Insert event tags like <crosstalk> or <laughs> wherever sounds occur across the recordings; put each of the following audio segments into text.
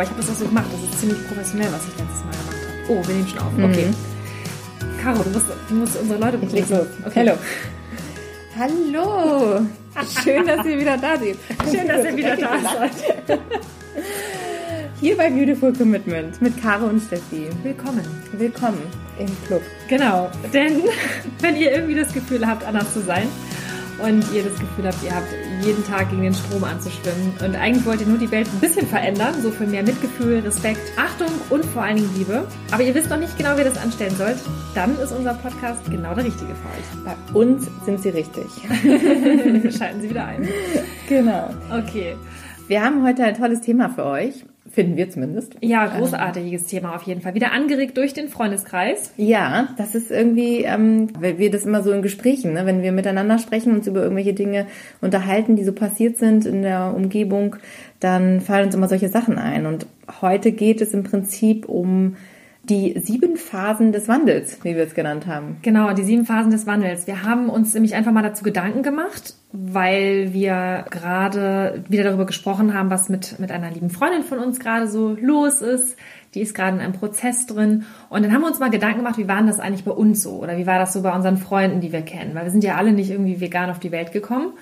Aber ich habe das auch so gemacht. Das ist ziemlich professionell, was ich letztes Mal gemacht habe. Oh, wir nehmen schon auf. Okay. Mhm. Caro, du musst, du musst unsere Leute begrüßen. Okay. Hallo. Hallo. <laughs> Schön, dass ihr wieder da seid. Schön, dass ihr wieder da <laughs> seid. Hier bei Beautiful Commitment mit Caro und Steffi. Willkommen. Willkommen im Club. Genau, denn <laughs> wenn ihr irgendwie das Gefühl habt, anders zu sein, und ihr das Gefühl habt, ihr habt jeden Tag gegen den Strom anzuschwimmen und eigentlich wollt ihr nur die Welt ein bisschen verändern, so für mehr Mitgefühl, Respekt, Achtung und vor allen Dingen Liebe, aber ihr wisst noch nicht genau, wie ihr das anstellen sollt, dann ist unser Podcast genau der richtige für euch. Bei uns sind sie richtig. <laughs> Schalten Sie wieder ein. Genau. Okay. Wir haben heute ein tolles Thema für euch. Finden wir zumindest. Ja, großartiges ähm. Thema auf jeden Fall. Wieder angeregt durch den Freundeskreis. Ja, das ist irgendwie, ähm, weil wir das immer so in Gesprächen, ne? wenn wir miteinander sprechen, uns über irgendwelche Dinge unterhalten, die so passiert sind in der Umgebung, dann fallen uns immer solche Sachen ein. Und heute geht es im Prinzip um die sieben Phasen des Wandels, wie wir es genannt haben. Genau, die sieben Phasen des Wandels. Wir haben uns nämlich einfach mal dazu Gedanken gemacht, weil wir gerade wieder darüber gesprochen haben, was mit, mit einer lieben Freundin von uns gerade so los ist. Die ist gerade in einem Prozess drin. Und dann haben wir uns mal Gedanken gemacht, wie war das eigentlich bei uns so? Oder wie war das so bei unseren Freunden, die wir kennen? Weil wir sind ja alle nicht irgendwie vegan auf die Welt gekommen.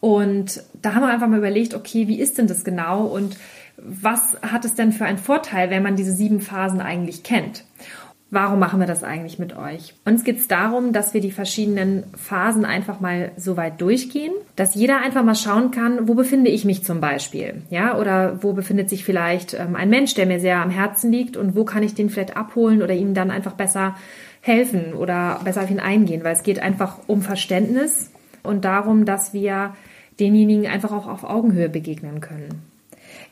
Und da haben wir einfach mal überlegt, okay, wie ist denn das genau? Und was hat es denn für einen Vorteil, wenn man diese sieben Phasen eigentlich kennt? Warum machen wir das eigentlich mit euch? Uns geht es darum, dass wir die verschiedenen Phasen einfach mal so weit durchgehen, dass jeder einfach mal schauen kann, wo befinde ich mich zum Beispiel, ja, oder wo befindet sich vielleicht ähm, ein Mensch, der mir sehr am Herzen liegt und wo kann ich den vielleicht abholen oder ihm dann einfach besser helfen oder besser auf ihn eingehen, weil es geht einfach um Verständnis und darum, dass wir denjenigen einfach auch auf Augenhöhe begegnen können.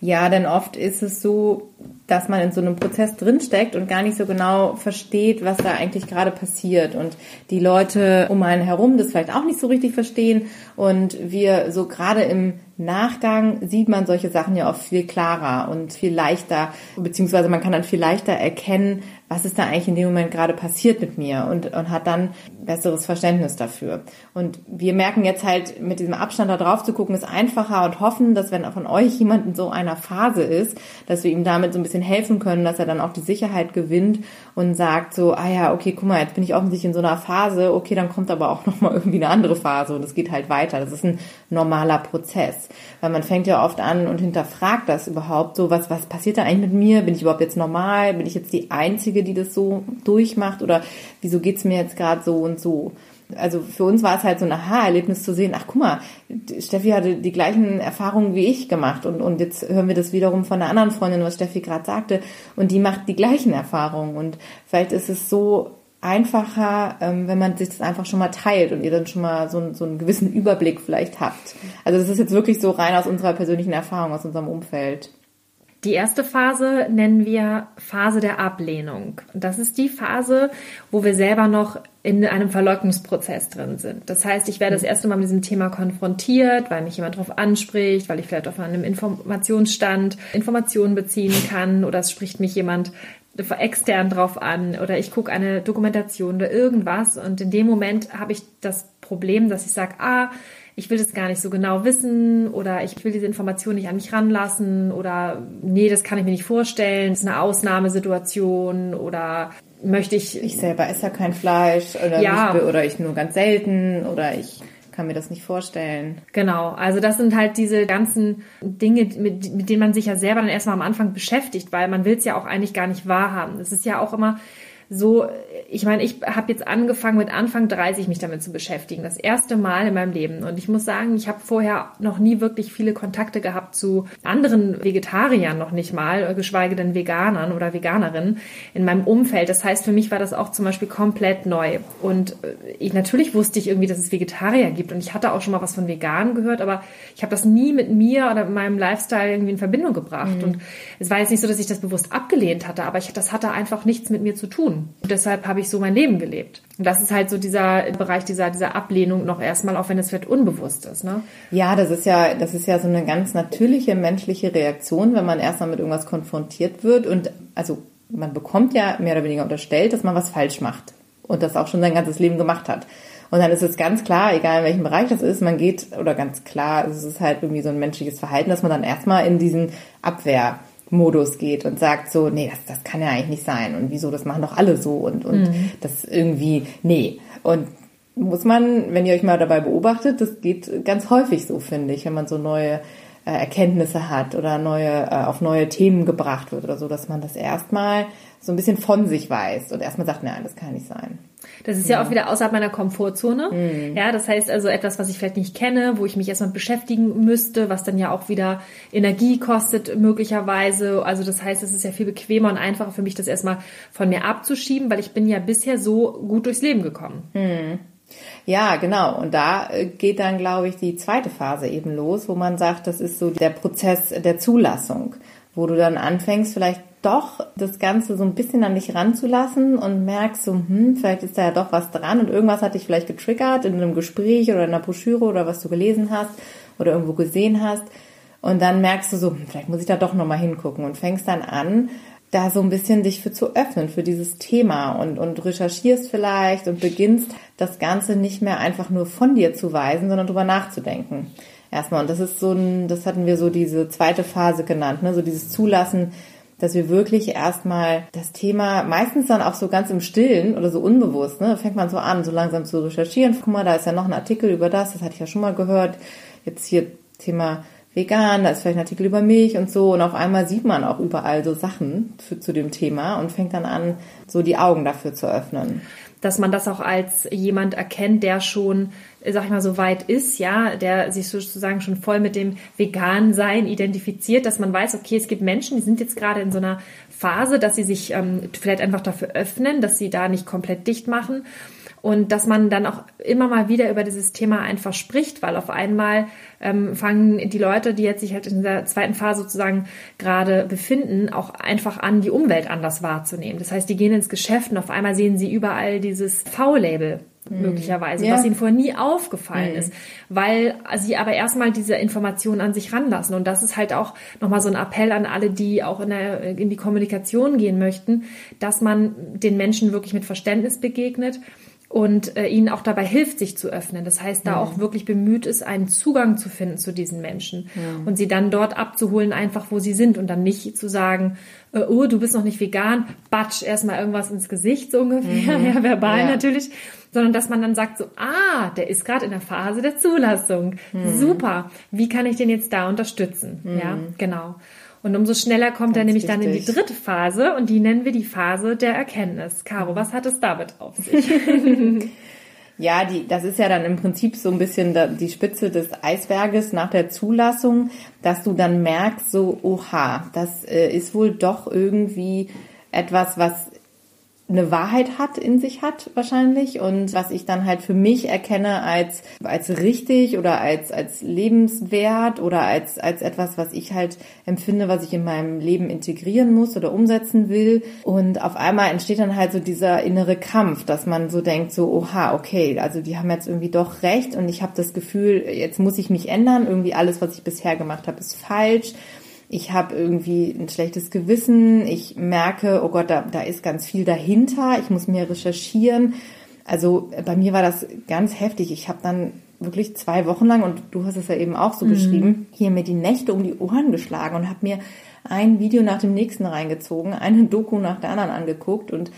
Ja, denn oft ist es so, dass man in so einem Prozess drinsteckt und gar nicht so genau versteht, was da eigentlich gerade passiert. Und die Leute um einen herum das vielleicht auch nicht so richtig verstehen. Und wir so gerade im Nachgang sieht man solche Sachen ja oft viel klarer und viel leichter, beziehungsweise man kann dann viel leichter erkennen, was ist da eigentlich in dem Moment gerade passiert mit mir und, und hat dann besseres Verständnis dafür. Und wir merken jetzt halt, mit diesem Abstand da drauf zu gucken, ist einfacher und hoffen, dass wenn von euch jemand in so einer Phase ist, dass wir ihm damit so ein bisschen helfen können, dass er dann auch die Sicherheit gewinnt und sagt so, ah ja, okay, guck mal, jetzt bin ich offensichtlich in so einer Phase, okay, dann kommt aber auch <laughs> nochmal irgendwie eine andere Phase und es geht halt weiter. Das ist ein normaler Prozess. Weil man fängt ja oft an und hinterfragt das überhaupt so, was, was passiert da eigentlich mit mir? Bin ich überhaupt jetzt normal? Bin ich jetzt die Einzige, die das so durchmacht? Oder wieso geht's mir jetzt gerade so und so? Also für uns war es halt so ein Aha-Erlebnis zu sehen, ach guck mal, Steffi hatte die gleichen Erfahrungen wie ich gemacht und, und jetzt hören wir das wiederum von einer anderen Freundin, was Steffi gerade sagte, und die macht die gleichen Erfahrungen und vielleicht ist es so einfacher, ähm, wenn man sich das einfach schon mal teilt und ihr dann schon mal so, so einen gewissen Überblick vielleicht habt. Also das ist jetzt wirklich so rein aus unserer persönlichen Erfahrung, aus unserem Umfeld. Die erste Phase nennen wir Phase der Ablehnung. Das ist die Phase, wo wir selber noch in einem Verleugnungsprozess drin sind. Das heißt, ich werde das erste Mal mit diesem Thema konfrontiert, weil mich jemand darauf anspricht, weil ich vielleicht auf einem Informationsstand Informationen beziehen kann oder es spricht mich jemand extern drauf an oder ich gucke eine Dokumentation oder irgendwas und in dem Moment habe ich das Problem, dass ich sage, ah, ich will das gar nicht so genau wissen oder ich will diese Information nicht an mich ranlassen oder nee, das kann ich mir nicht vorstellen, das ist eine Ausnahmesituation oder möchte ich. Ich selber esse ja kein Fleisch oder, ja. nicht, oder ich nur ganz selten oder ich kann mir das nicht vorstellen. Genau, also das sind halt diese ganzen Dinge, mit, mit denen man sich ja selber dann erstmal am Anfang beschäftigt, weil man will es ja auch eigentlich gar nicht wahrhaben. Es ist ja auch immer so, ich meine, ich habe jetzt angefangen mit Anfang 30 mich damit zu beschäftigen, das erste Mal in meinem Leben. Und ich muss sagen, ich habe vorher noch nie wirklich viele Kontakte gehabt zu anderen Vegetariern, noch nicht mal, geschweige denn Veganern oder Veganerinnen in meinem Umfeld. Das heißt, für mich war das auch zum Beispiel komplett neu. Und äh, ich natürlich wusste ich irgendwie, dass es Vegetarier gibt und ich hatte auch schon mal was von Veganen gehört, aber ich habe das nie mit mir oder mit meinem Lifestyle irgendwie in Verbindung gebracht. Mhm. Und es war jetzt nicht so, dass ich das bewusst abgelehnt hatte, aber ich, das hatte einfach nichts mit mir zu tun. Und deshalb habe ich so mein Leben gelebt. Und das ist halt so dieser Bereich dieser, dieser Ablehnung noch erstmal, auch wenn es vielleicht unbewusst ist. Ne? Ja, das ist ja, das ist ja so eine ganz natürliche menschliche Reaktion, wenn man erstmal mit irgendwas konfrontiert wird. Und also man bekommt ja mehr oder weniger unterstellt, dass man was falsch macht. Und das auch schon sein ganzes Leben gemacht hat. Und dann ist es ganz klar, egal in welchem Bereich das ist, man geht, oder ganz klar, es ist halt irgendwie so ein menschliches Verhalten, dass man dann erstmal in diesen Abwehr Modus geht und sagt so, nee, das, das kann ja eigentlich nicht sein und wieso, das machen doch alle so und, und mhm. das irgendwie, nee. Und muss man, wenn ihr euch mal dabei beobachtet, das geht ganz häufig so, finde ich, wenn man so neue äh, Erkenntnisse hat oder neue, äh, auf neue Themen gebracht wird oder so, dass man das erstmal so ein bisschen von sich weiß und erstmal sagt, nein, das kann nicht sein. Das ist ja, ja auch wieder außerhalb meiner Komfortzone. Mhm. Ja, das heißt also etwas, was ich vielleicht nicht kenne, wo ich mich erstmal beschäftigen müsste, was dann ja auch wieder Energie kostet möglicherweise. Also das heißt, es ist ja viel bequemer und einfacher für mich, das erstmal von mir abzuschieben, weil ich bin ja bisher so gut durchs Leben gekommen. Mhm. Ja, genau. Und da äh, geht dann, glaube ich, die zweite Phase eben los, wo man sagt, das ist so der Prozess der Zulassung, wo du dann anfängst, vielleicht doch das Ganze so ein bisschen an dich ranzulassen und merkst so, hm, vielleicht ist da ja doch was dran und irgendwas hat dich vielleicht getriggert in einem Gespräch oder in einer Broschüre oder was du gelesen hast oder irgendwo gesehen hast. Und dann merkst du so, hm, vielleicht muss ich da doch nochmal hingucken und fängst dann an, da so ein bisschen dich für zu öffnen, für dieses Thema und, und recherchierst vielleicht und beginnst das Ganze nicht mehr einfach nur von dir zu weisen, sondern drüber nachzudenken. Erstmal. Und das ist so ein, das hatten wir so diese zweite Phase genannt, ne? so dieses Zulassen, dass wir wirklich erstmal das Thema, meistens dann auch so ganz im Stillen oder so unbewusst, ne, fängt man so an, so langsam zu recherchieren. Guck mal, da ist ja noch ein Artikel über das, das hatte ich ja schon mal gehört. Jetzt hier Thema vegan, da ist vielleicht ein Artikel über Milch und so. Und auf einmal sieht man auch überall so Sachen für, zu dem Thema und fängt dann an, so die Augen dafür zu öffnen. Dass man das auch als jemand erkennt, der schon, sag ich mal, so weit ist, ja, der sich sozusagen schon voll mit dem Vegan-Sein identifiziert, dass man weiß, okay, es gibt Menschen, die sind jetzt gerade in so einer Phase, dass sie sich ähm, vielleicht einfach dafür öffnen, dass sie da nicht komplett dicht machen und dass man dann auch immer mal wieder über dieses Thema einfach spricht, weil auf einmal ähm, fangen die Leute, die jetzt sich halt in der zweiten Phase sozusagen gerade befinden, auch einfach an, die Umwelt anders wahrzunehmen. Das heißt, die gehen ins Geschäft und auf einmal sehen sie überall dieses V-Label. Möglicherweise, ja. was ihnen vorher nie aufgefallen mhm. ist, weil sie aber erstmal diese Informationen an sich ranlassen. Und das ist halt auch nochmal so ein Appell an alle, die auch in, der, in die Kommunikation gehen möchten, dass man den Menschen wirklich mit Verständnis begegnet und äh, ihnen auch dabei hilft, sich zu öffnen. Das heißt, da ja. auch wirklich bemüht ist, einen Zugang zu finden zu diesen Menschen ja. und sie dann dort abzuholen, einfach wo sie sind und dann nicht zu sagen, oh, du bist noch nicht vegan, batsch, erstmal irgendwas ins Gesicht, so ungefähr, mhm. <laughs> ja, verbal ja. natürlich, sondern dass man dann sagt so, ah, der ist gerade in der Phase der Zulassung, mhm. super, wie kann ich den jetzt da unterstützen? Mhm. Ja, genau. Und umso schneller kommt Ganz er nämlich wichtig. dann in die dritte Phase und die nennen wir die Phase der Erkenntnis. Caro, was hat es damit auf sich? <laughs> <laughs> ja, die, das ist ja dann im Prinzip so ein bisschen die Spitze des Eisberges nach der Zulassung, dass du dann merkst, so, oha, das äh, ist wohl doch irgendwie etwas, was eine Wahrheit hat, in sich hat wahrscheinlich. Und was ich dann halt für mich erkenne als, als richtig oder als, als lebenswert oder als, als etwas, was ich halt empfinde, was ich in meinem Leben integrieren muss oder umsetzen will. Und auf einmal entsteht dann halt so dieser innere Kampf, dass man so denkt, so, oha, okay, also die haben jetzt irgendwie doch recht. Und ich habe das Gefühl, jetzt muss ich mich ändern, irgendwie alles, was ich bisher gemacht habe, ist falsch ich habe irgendwie ein schlechtes Gewissen, ich merke, oh Gott, da, da ist ganz viel dahinter, ich muss mehr recherchieren. Also bei mir war das ganz heftig. Ich habe dann wirklich zwei Wochen lang, und du hast es ja eben auch so mhm. beschrieben, hier mir die Nächte um die Ohren geschlagen und habe mir ein Video nach dem nächsten reingezogen, eine Doku nach der anderen angeguckt und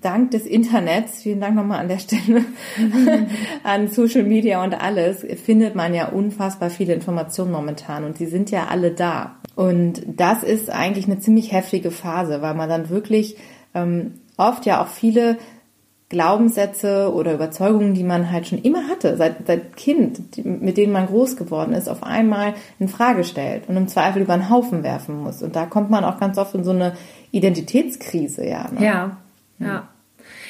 dank des Internets, vielen Dank nochmal an der Stelle, <laughs> an Social Media und alles, findet man ja unfassbar viele Informationen momentan und die sind ja alle da. Und das ist eigentlich eine ziemlich heftige Phase, weil man dann wirklich ähm, oft ja auch viele Glaubenssätze oder Überzeugungen, die man halt schon immer hatte, seit, seit Kind, die, mit denen man groß geworden ist, auf einmal in Frage stellt und im Zweifel über einen Haufen werfen muss. Und da kommt man auch ganz oft in so eine Identitätskrise, ja. Ne? Ja, ja.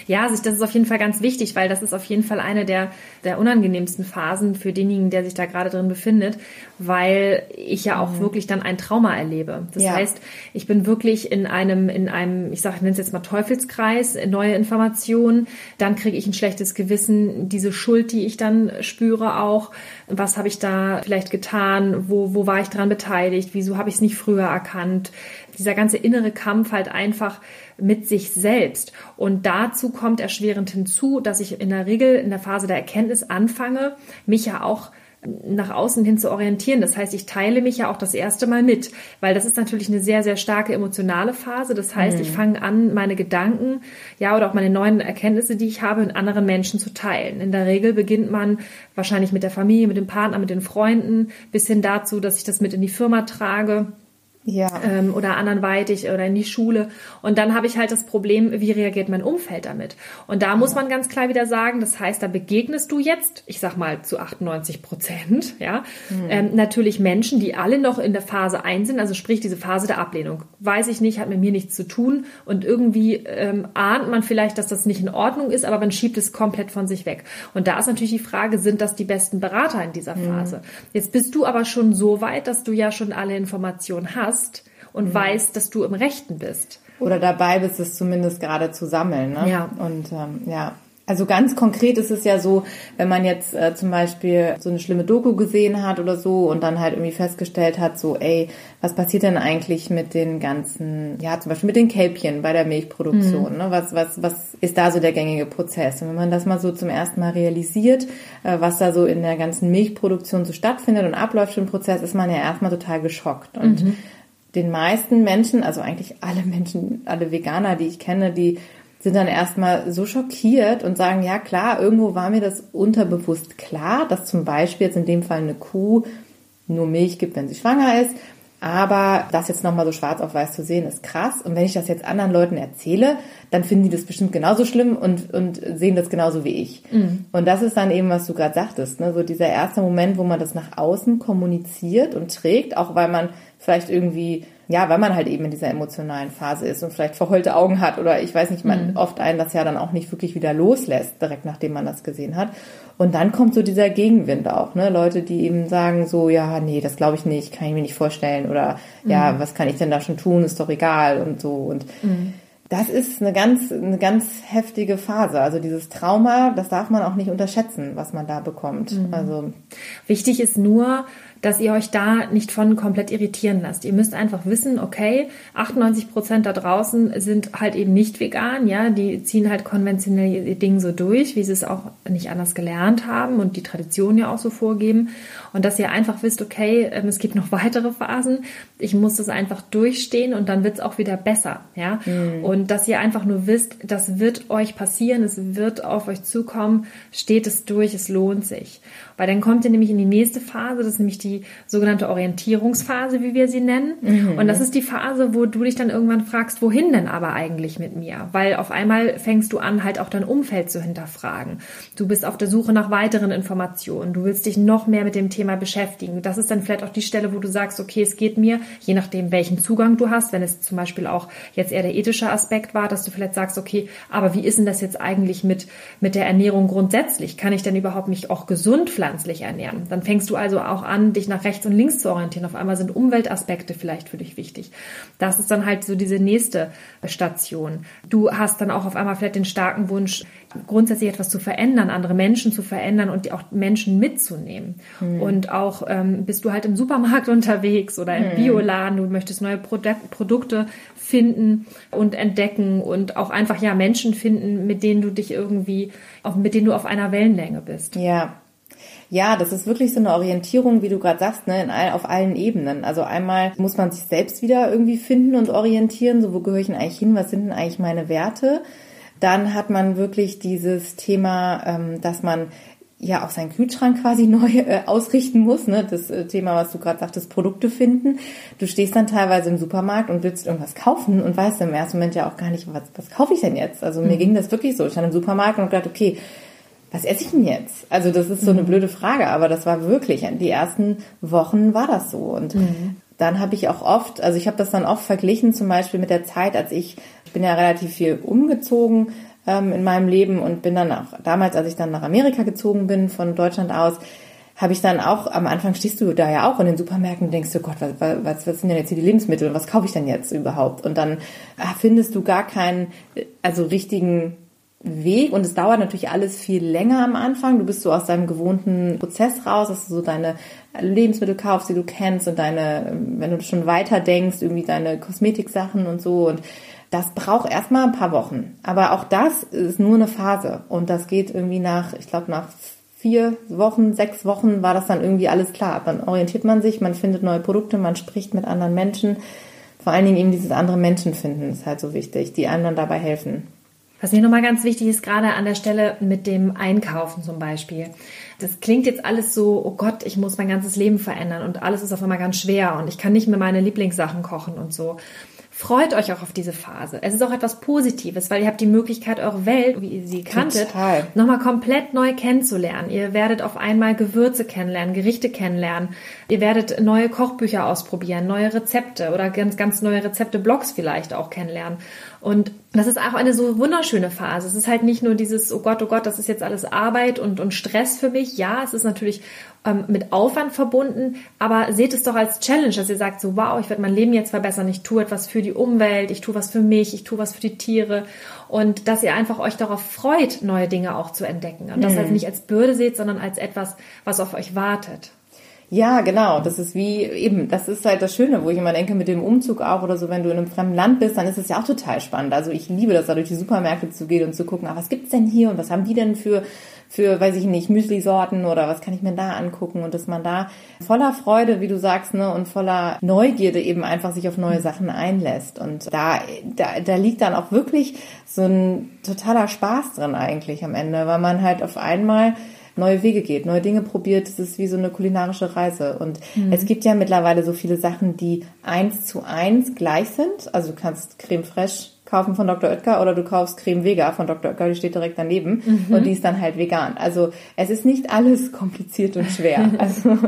Ja, also das ist auf jeden Fall ganz wichtig, weil das ist auf jeden Fall eine der, der unangenehmsten Phasen für denjenigen, der sich da gerade drin befindet, weil ich ja auch mhm. wirklich dann ein Trauma erlebe. Das ja. heißt, ich bin wirklich in einem, in einem, ich sage, ich nenne es jetzt mal Teufelskreis, neue Informationen, dann kriege ich ein schlechtes Gewissen, diese Schuld, die ich dann spüre auch, was habe ich da vielleicht getan, wo, wo war ich dran beteiligt, wieso habe ich es nicht früher erkannt, dieser ganze innere Kampf halt einfach mit sich selbst. Und dazu kommt erschwerend hinzu, dass ich in der Regel in der Phase der Erkenntnis anfange, mich ja auch nach außen hin zu orientieren. Das heißt, ich teile mich ja auch das erste Mal mit, weil das ist natürlich eine sehr, sehr starke emotionale Phase. Das heißt, mhm. ich fange an, meine Gedanken, ja, oder auch meine neuen Erkenntnisse, die ich habe, mit anderen Menschen zu teilen. In der Regel beginnt man wahrscheinlich mit der Familie, mit dem Partner, mit den Freunden, bis hin dazu, dass ich das mit in die Firma trage ja. ähm, oder anderweitig oder in die Schule. Und dann habe ich halt das Problem, wie reagiert mein Umfeld damit? Und da muss man ganz klar wieder sagen, das heißt, da begegnest du jetzt, ich sag mal zu 98 Prozent, <laughs> ja, mhm. ähm, natürlich Menschen, die alle noch in der Phase 1 sind, also sprich diese Phase der Ablehnung. Weiß ich nicht, hat mit mir nichts zu tun und irgendwie ähm, ahnt man vielleicht, dass das nicht in Ordnung ist, aber man schiebt es komplett von sich weg. Und da ist natürlich die Frage, sind das die besten Berater in dieser mhm. Phase? Mhm. Jetzt bist du aber schon so weit, dass du ja schon alle Informationen hast hast und mhm. weißt, dass du im Rechten bist. Oder dabei bist, es zumindest gerade zu sammeln. Ne? Ja. Und ähm, ja, also ganz konkret ist es ja so, wenn man jetzt äh, zum Beispiel so eine schlimme Doku gesehen hat oder so und dann halt irgendwie festgestellt hat, so, ey, was passiert denn eigentlich mit den ganzen, ja, zum Beispiel mit den Kälbchen bei der Milchproduktion? Mhm. Ne? Was, was, was ist da so der gängige Prozess? Und wenn man das mal so zum ersten Mal realisiert, äh, was da so in der ganzen Milchproduktion so stattfindet und abläuft den Prozess, ist man ja erstmal total geschockt. Und mhm. Den meisten Menschen, also eigentlich alle Menschen, alle Veganer, die ich kenne, die sind dann erstmal so schockiert und sagen, ja klar, irgendwo war mir das unterbewusst klar, dass zum Beispiel jetzt in dem Fall eine Kuh nur Milch gibt, wenn sie schwanger ist. Aber das jetzt nochmal so schwarz auf weiß zu sehen, ist krass. Und wenn ich das jetzt anderen Leuten erzähle, dann finden die das bestimmt genauso schlimm und, und sehen das genauso wie ich. Mhm. Und das ist dann eben, was du gerade sagtest, ne? so dieser erste Moment, wo man das nach außen kommuniziert und trägt, auch weil man vielleicht irgendwie ja, weil man halt eben in dieser emotionalen Phase ist und vielleicht verheulte Augen hat oder ich weiß nicht, man mhm. oft einen das ja dann auch nicht wirklich wieder loslässt, direkt nachdem man das gesehen hat. Und dann kommt so dieser Gegenwind auch, ne? Leute, die eben sagen so, ja, nee, das glaube ich nicht, kann ich mir nicht vorstellen oder mhm. ja, was kann ich denn da schon tun, ist doch egal und so und mhm. Das ist eine ganz, eine ganz heftige Phase. Also dieses Trauma, das darf man auch nicht unterschätzen, was man da bekommt. Mhm. Also wichtig ist nur, dass ihr euch da nicht von komplett irritieren lasst. Ihr müsst einfach wissen, okay, 98 Prozent da draußen sind halt eben nicht vegan, ja, die ziehen halt konventionelle Dinge so durch, wie sie es auch nicht anders gelernt haben und die Tradition ja auch so vorgeben. Und dass ihr einfach wisst, okay, ähm, es gibt noch <laughs> weitere Phasen, ich muss das einfach durchstehen und dann wird es auch wieder besser, ja. Mhm. Und dass ihr einfach nur wisst, das wird euch passieren, es wird auf euch zukommen, steht es durch, es lohnt sich. Weil dann kommt ihr nämlich in die nächste Phase, das ist nämlich die sogenannte Orientierungsphase, wie wir sie nennen. Mhm. Und das ist die Phase, wo du dich dann irgendwann fragst, wohin denn aber eigentlich mit mir? Weil auf einmal fängst du an, halt auch dein Umfeld zu hinterfragen. Du bist auf der Suche nach weiteren Informationen. Du willst dich noch mehr mit dem Thema beschäftigen. Das ist dann vielleicht auch die Stelle, wo du sagst, okay, es geht mir, je nachdem, welchen Zugang du hast, wenn es zum Beispiel auch jetzt eher der ethische Aspekt war, dass du vielleicht sagst, okay, aber wie ist denn das jetzt eigentlich mit, mit der Ernährung grundsätzlich? Kann ich denn überhaupt mich auch gesund pflanzlich ernähren. Dann fängst du also auch an, dich nach rechts und links zu orientieren. Auf einmal sind Umweltaspekte vielleicht für dich wichtig. Das ist dann halt so diese nächste Station. Du hast dann auch auf einmal vielleicht den starken Wunsch, grundsätzlich etwas zu verändern, andere Menschen zu verändern und auch Menschen mitzunehmen. Mhm. Und auch ähm, bist du halt im Supermarkt <laughs> unterwegs oder im mhm. Bioladen, du möchtest neue Produ Produkte finden und entdecken und auch einfach ja Menschen finden, mit denen du dich irgendwie, auf, mit denen du auf einer Wellenlänge bist. Ja, ja, das ist wirklich so eine Orientierung, wie du gerade sagst, ne, in all, auf allen Ebenen. Also einmal muss man sich selbst wieder irgendwie finden und orientieren, so wo gehöre ich denn eigentlich hin, was sind denn eigentlich meine Werte? Dann hat man wirklich dieses Thema, ähm, dass man ja auch seinen Kühlschrank quasi <laughs> neu äh, ausrichten muss. Ne? Das äh, Thema, was du gerade sagtest, Produkte finden. Du stehst dann teilweise im Supermarkt und willst irgendwas kaufen und weißt im ersten Moment ja auch gar nicht, was, was kaufe ich denn jetzt? Also mhm. mir ging das wirklich so. Ich stand im Supermarkt und gedacht, okay, was esse ich denn jetzt? Also das ist so eine mhm. blöde Frage, aber das war wirklich, die ersten Wochen war das so. Und mhm. dann habe ich auch oft, also ich habe das dann oft verglichen, zum Beispiel mit der Zeit, als ich, ich bin ja relativ viel umgezogen ähm, in meinem Leben und bin dann auch, damals, als ich dann nach Amerika gezogen bin, von Deutschland aus, habe ich dann auch, am Anfang stehst du da ja auch in den Supermärkten und denkst du, Gott, was, was, was sind denn jetzt hier die Lebensmittel und was kaufe ich denn jetzt überhaupt? Und dann ah, findest du gar keinen, also richtigen Weg und es dauert natürlich alles viel länger am Anfang. Du bist so aus deinem gewohnten Prozess raus, dass du so deine Lebensmittel kaufst, die du kennst und deine, wenn du schon weiter denkst, irgendwie deine Kosmetiksachen und so und das braucht erstmal ein paar Wochen. Aber auch das ist nur eine Phase und das geht irgendwie nach, ich glaube, nach vier Wochen, sechs Wochen war das dann irgendwie alles klar. Dann orientiert man sich, man findet neue Produkte, man spricht mit anderen Menschen. Vor allen Dingen eben dieses andere Menschen finden ist halt so wichtig, die einem dann dabei helfen. Was mir nochmal ganz wichtig ist, gerade an der Stelle mit dem Einkaufen zum Beispiel. Das klingt jetzt alles so, oh Gott, ich muss mein ganzes Leben verändern und alles ist auf einmal ganz schwer und ich kann nicht mehr meine Lieblingssachen kochen und so. Freut euch auch auf diese Phase. Es ist auch etwas Positives, weil ihr habt die Möglichkeit, eure Welt, wie ihr sie kanntet, nochmal komplett neu kennenzulernen. Ihr werdet auf einmal Gewürze kennenlernen, Gerichte kennenlernen. Ihr werdet neue Kochbücher ausprobieren, neue Rezepte oder ganz, ganz neue Rezepte, Blogs vielleicht auch kennenlernen. Und das ist auch eine so wunderschöne Phase. Es ist halt nicht nur dieses, oh Gott, oh Gott, das ist jetzt alles Arbeit und, und Stress für mich. Ja, es ist natürlich ähm, mit Aufwand verbunden, aber seht es doch als Challenge, dass ihr sagt, so wow, ich werde mein Leben jetzt verbessern, ich tue etwas für die Umwelt, ich tue was für mich, ich tue was für die Tiere und dass ihr einfach euch darauf freut, neue Dinge auch zu entdecken und das halt nicht als Bürde seht, sondern als etwas, was auf euch wartet. Ja, genau. Das ist wie eben, das ist halt das Schöne, wo ich immer denke, mit dem Umzug auch oder so, wenn du in einem fremden Land bist, dann ist es ja auch total spannend. Also ich liebe das, da durch die Supermärkte zu gehen und zu gucken, ah, was gibt's denn hier und was haben die denn für, für, weiß ich nicht, Müsli-Sorten oder was kann ich mir da angucken und dass man da voller Freude, wie du sagst, ne, und voller Neugierde eben einfach sich auf neue Sachen einlässt. Und da, da, da liegt dann auch wirklich so ein totaler Spaß drin eigentlich am Ende, weil man halt auf einmal neue Wege geht, neue Dinge probiert. Es ist wie so eine kulinarische Reise. Und mhm. es gibt ja mittlerweile so viele Sachen, die eins zu eins gleich sind. Also du kannst Creme Fraiche kaufen von Dr. Oetker oder du kaufst Creme Vega von Dr. Oetker, die steht direkt daneben mhm. und die ist dann halt vegan. Also es ist nicht alles kompliziert und schwer. <laughs> Also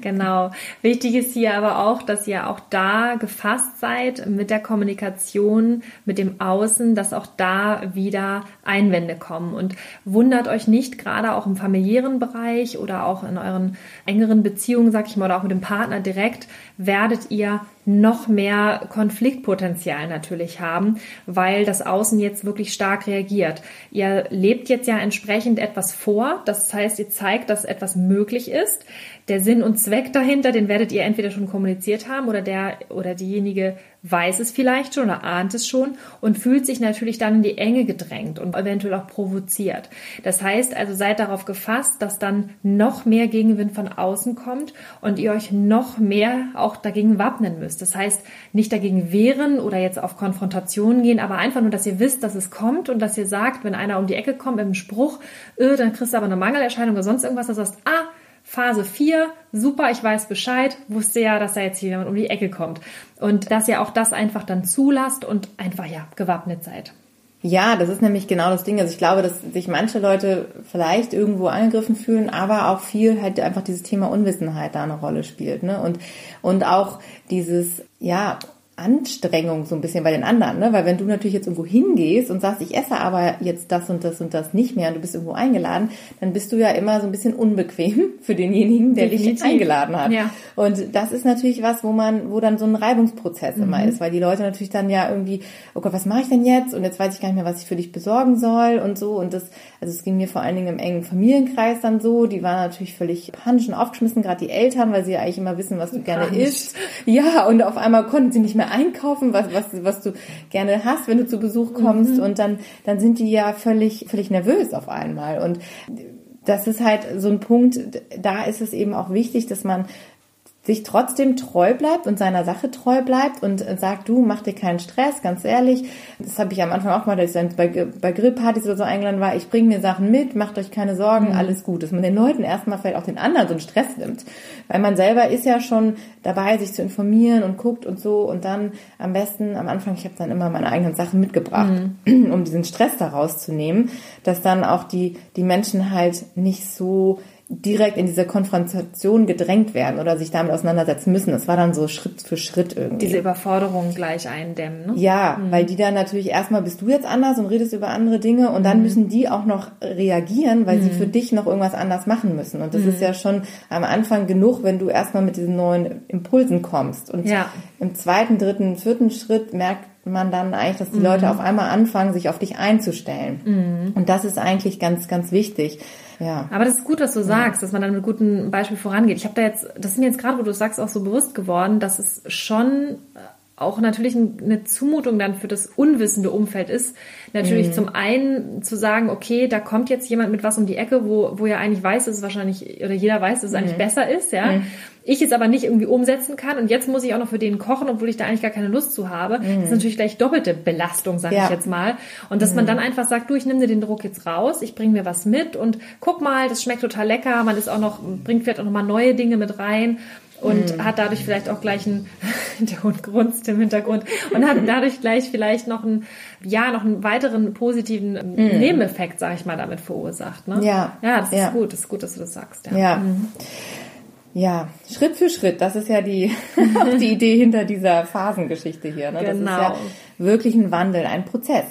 genau. Wichtig ist hier aber auch, dass ihr auch da gefasst seid mit der Kommunikation, mit dem Außen, dass auch da wieder Einwände kommen und wundert euch nicht, gerade auch im familiären Bereich oder auch in euren engeren Beziehungen, sag ich mal, oder auch mit dem Partner direkt, werdet ihr noch mehr Konfliktpotenzial natürlich haben, weil das Außen jetzt wirklich stark reagiert. Ihr lebt jetzt ja entsprechend etwas vor, das heißt, ihr zeigt, dass etwas möglich ist. Der Sinn und Zweck dahinter, den werdet ihr entweder schon kommuniziert haben oder der oder diejenige weiß es vielleicht schon oder ahnt es schon und fühlt sich natürlich dann in die Enge gedrängt und eventuell auch provoziert. Das heißt also, seid darauf gefasst, dass dann noch mehr Gegenwind von außen kommt und ihr euch noch mehr auch dagegen wappnen müsst. Das heißt, nicht dagegen wehren oder jetzt auf Konfrontationen gehen, aber einfach nur, dass ihr wisst, dass es kommt und dass ihr sagt, wenn einer um die Ecke kommt mit einem Spruch, öh, dann kriegst du aber eine Mangelerscheinung oder sonst irgendwas, dass du sagst, ah, Phase 4, super, ich weiß Bescheid, wusste ja, dass da jetzt hier jemand um die Ecke kommt. Und dass ihr auch das einfach dann zulasst und einfach ja gewappnet seid. Ja, das ist nämlich genau das Ding. Also ich glaube, dass sich manche Leute vielleicht irgendwo angegriffen fühlen, aber auch viel halt einfach dieses Thema Unwissenheit da eine Rolle spielt, ne? Und, und auch dieses, ja, Anstrengung so ein bisschen bei den anderen, ne? Weil wenn du natürlich jetzt irgendwo hingehst und sagst, ich esse aber jetzt das und das und das nicht mehr und du bist irgendwo eingeladen, dann bist du ja immer so ein bisschen unbequem <laughs> für denjenigen, der Definitiv. dich eingeladen hat. Ja. Und das ist natürlich was, wo man, wo dann so ein Reibungsprozess mhm. immer ist, weil die Leute natürlich dann ja irgendwie, oh Gott, was mache ich denn jetzt? Und jetzt weiß ich gar nicht mehr, was ich für dich besorgen soll und so. Und das, also es ging mir vor allen Dingen im engen Familienkreis dann so. Die waren natürlich völlig panisch und aufgeschmissen, gerade die Eltern, weil sie ja eigentlich immer wissen, was du gerne isst. Ja, und auf einmal konnten sie nicht mehr einkaufen, was, was, was du gerne hast, wenn du zu Besuch kommst. Mhm. Und dann, dann sind die ja völlig, völlig nervös auf einmal. Und das ist halt so ein Punkt, da ist es eben auch wichtig, dass man sich trotzdem treu bleibt und seiner Sache treu bleibt und sagt, du, mach dir keinen Stress, ganz ehrlich. Das habe ich am Anfang auch mal, dass ich bei, bei Grillpartys oder so eingeladen war, ich bringe mir Sachen mit, macht euch keine Sorgen, mhm. alles gut. Dass man den Leuten erstmal vielleicht auch den anderen so einen Stress nimmt. Weil man selber ist ja schon dabei, sich zu informieren und guckt und so und dann am besten am Anfang, ich habe dann immer meine eigenen Sachen mitgebracht, mhm. um diesen Stress da rauszunehmen, dass dann auch die, die Menschen halt nicht so direkt in diese Konfrontation gedrängt werden oder sich damit auseinandersetzen müssen. Das war dann so Schritt für Schritt irgendwie. Diese Überforderung gleich eindämmen, ne? Ja, mhm. weil die dann natürlich erstmal bist du jetzt anders und redest über andere Dinge und dann mhm. müssen die auch noch reagieren, weil mhm. sie für dich noch irgendwas anders machen müssen. Und das ist mhm. ja schon am Anfang genug, wenn du erstmal mit diesen neuen Impulsen kommst. Und ja. im zweiten, dritten, vierten Schritt merkt man dann eigentlich, dass die Leute mhm. auf einmal anfangen, sich auf dich einzustellen. Und das ist eigentlich ganz, ganz wichtig. Ja. Aber das ist gut, was du sagst, dass man dann mit gutem Beispiel vorangeht. Ich habe da jetzt, das ist mir jetzt gerade, wo du sagst, auch so bewusst geworden, dass es schon auch natürlich eine Zumutung dann für das unwissende Umfeld ist. Natürlich mhm. zum einen zu sagen, okay, da kommt jetzt jemand mit was um die Ecke, wo, wo ja eigentlich weiß, dass es wahrscheinlich, oder jeder weiß, dass es eigentlich mhm. besser ist, ja. Mhm. Ich es aber nicht irgendwie umsetzen kann und jetzt muss ich auch noch für den kochen, obwohl ich da eigentlich gar keine Lust zu habe. Das ist mhm. natürlich gleich doppelte Belastung, sage ja. ich jetzt mal. Und dass man mhm. dann einfach sagt, du, ich nehme dir den Druck jetzt raus, ich bringe mir was mit und guck mal, das schmeckt total lecker, man ist auch noch, bringt vielleicht auch noch mal neue Dinge mit rein und mhm. hat dadurch vielleicht auch gleich einen, <laughs> der Hund grunzt im Hintergrund und hat dadurch gleich vielleicht noch einen, ja, noch einen weiteren positiven mhm. Nebeneffekt, sag ich mal, damit verursacht. Ne? Ja. Ja, das ja. ist gut, das ist gut, dass du das sagst. Ja. Ja. Mhm. ja. Schritt für Schritt, das ist ja die, <laughs> die Idee hinter dieser Phasengeschichte hier. Ne? Das genau. ist ja wirklich ein Wandel, ein Prozess.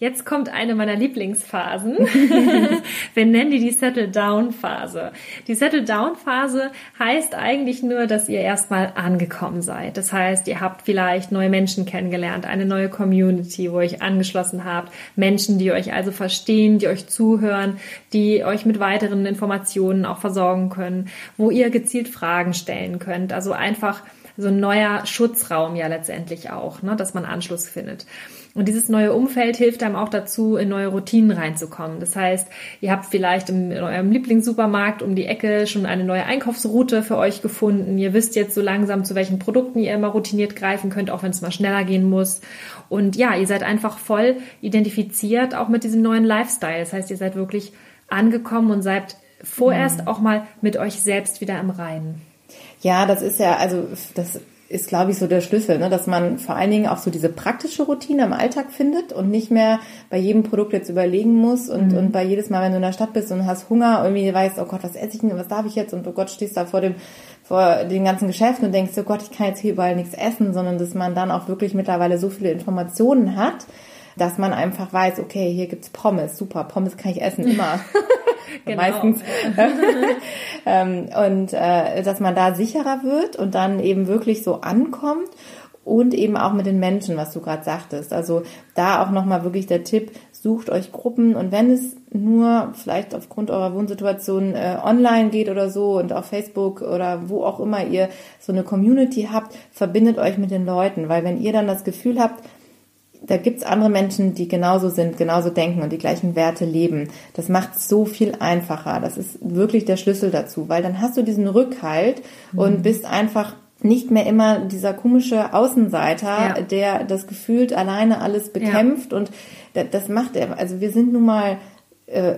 Jetzt kommt eine meiner Lieblingsphasen. <laughs> Wir nennen die die Settle-Down-Phase. Die Settle-Down-Phase heißt eigentlich nur, dass ihr erstmal angekommen seid. Das heißt, ihr habt vielleicht neue Menschen kennengelernt, eine neue Community, wo ihr euch angeschlossen habt, Menschen, die euch also verstehen, die euch zuhören, die euch mit weiteren Informationen auch versorgen können, wo ihr gezielt Fragen stellen könnt. Also einfach so ein neuer Schutzraum ja letztendlich auch, ne, dass man Anschluss findet. Und dieses neue Umfeld hilft einem auch dazu, in neue Routinen reinzukommen. Das heißt, ihr habt vielleicht in eurem Lieblingssupermarkt um die Ecke schon eine neue Einkaufsroute für euch gefunden. Ihr wisst jetzt so langsam, zu welchen Produkten ihr immer routiniert greifen könnt, auch wenn es mal schneller gehen muss. Und ja, ihr seid einfach voll identifiziert auch mit diesem neuen Lifestyle. Das heißt, ihr seid wirklich angekommen und seid vorerst mhm. auch mal mit euch selbst wieder im Reinen. Ja, das ist ja, also das ist, glaube ich, so der Schlüssel, ne? dass man vor allen Dingen auch so diese praktische Routine im Alltag findet und nicht mehr bei jedem Produkt jetzt überlegen muss und, mhm. und bei jedes Mal, wenn du in der Stadt bist und hast Hunger, irgendwie weißt, oh Gott, was esse ich denn, was darf ich jetzt und oh Gott, stehst da vor dem, vor den ganzen Geschäften und denkst, oh Gott, ich kann jetzt hier überall nichts essen, sondern dass man dann auch wirklich mittlerweile so viele Informationen hat, dass man einfach weiß, okay, hier gibt's Pommes, super, Pommes kann ich essen, immer. <laughs> <laughs> genau. Meistens. <laughs> ähm, und äh, dass man da sicherer wird und dann eben wirklich so ankommt und eben auch mit den Menschen, was du gerade sagtest. Also da auch nochmal wirklich der Tipp, sucht euch Gruppen und wenn es nur vielleicht aufgrund eurer Wohnsituation äh, online geht oder so und auf Facebook oder wo auch immer ihr so eine Community habt, verbindet euch mit den Leuten, weil wenn ihr dann das Gefühl habt, da gibt's andere Menschen, die genauso sind, genauso denken und die gleichen Werte leben. Das macht so viel einfacher. Das ist wirklich der Schlüssel dazu, weil dann hast du diesen Rückhalt mhm. und bist einfach nicht mehr immer dieser komische Außenseiter, ja. der das gefühlt alleine alles bekämpft ja. und das macht er. Also wir sind nun mal äh,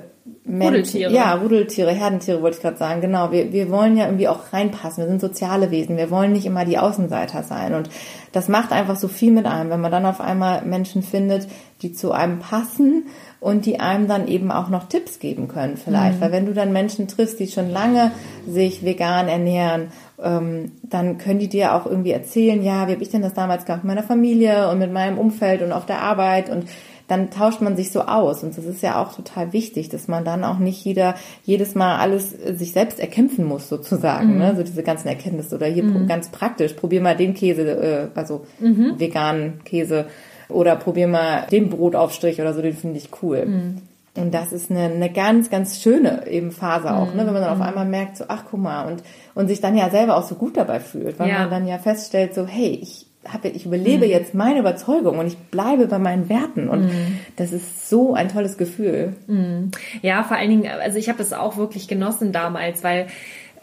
Rudeltiere. Ja, Rudeltiere, Herdentiere wollte ich gerade sagen. Genau, wir, wir wollen ja irgendwie auch reinpassen. Wir sind soziale Wesen. Wir wollen nicht immer die Außenseiter sein. Und das macht einfach so viel mit einem, wenn man dann auf einmal Menschen findet, die zu einem passen und die einem dann eben auch noch Tipps geben können vielleicht. Mhm. Weil wenn du dann Menschen triffst, die schon lange sich vegan ernähren, ähm, dann können die dir auch irgendwie erzählen, ja, wie habe ich denn das damals gemacht mit meiner Familie und mit meinem Umfeld und auf der Arbeit und dann tauscht man sich so aus. Und das ist ja auch total wichtig, dass man dann auch nicht jeder, jedes Mal alles äh, sich selbst erkämpfen muss, sozusagen. Mhm. Ne? So diese ganzen Erkenntnisse. Oder hier mhm. ganz praktisch, probier mal den Käse, äh, also mhm. veganen Käse. Oder probier mal den Brotaufstrich oder so, den finde ich cool. Mhm. Und das ist eine, eine ganz, ganz schöne eben Phase auch, ne? wenn man dann auf mhm. einmal merkt, so, ach guck mal, und, und sich dann ja selber auch so gut dabei fühlt, weil ja. man dann ja feststellt, so, hey, ich, habe, ich überlebe mhm. jetzt meine Überzeugung und ich bleibe bei meinen Werten und mhm. das ist so ein tolles Gefühl. Mhm. Ja, vor allen Dingen, also ich habe das auch wirklich genossen damals, weil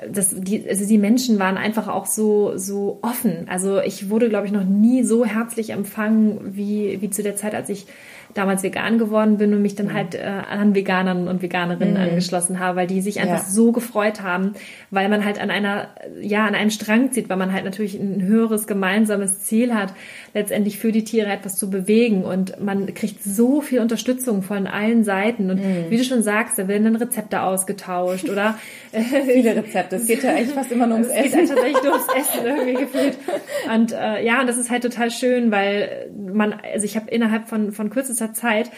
das, die, also die Menschen waren einfach auch so, so offen. Also ich wurde, glaube ich, noch nie so herzlich empfangen wie, wie zu der Zeit, als ich damals vegan geworden bin und mich dann mhm. halt äh, an Veganern und Veganerinnen mhm. angeschlossen habe, weil die sich einfach ja. so gefreut haben, weil man halt an einer, ja, an einem Strang zieht, weil man halt natürlich ein höheres gemeinsames Ziel hat, letztendlich für die Tiere etwas zu bewegen und man kriegt so viel Unterstützung von allen Seiten und mhm. wie du schon sagst, da werden dann Rezepte ausgetauscht oder <laughs> äh, viele Rezepte. Es geht ja eigentlich fast immer nur ums Essen. <laughs> Es geht tatsächlich nur ums Essen irgendwie <laughs> gefühlt. Und äh, ja, und das ist halt total schön, weil man, also ich habe innerhalb von von kürzester Zeit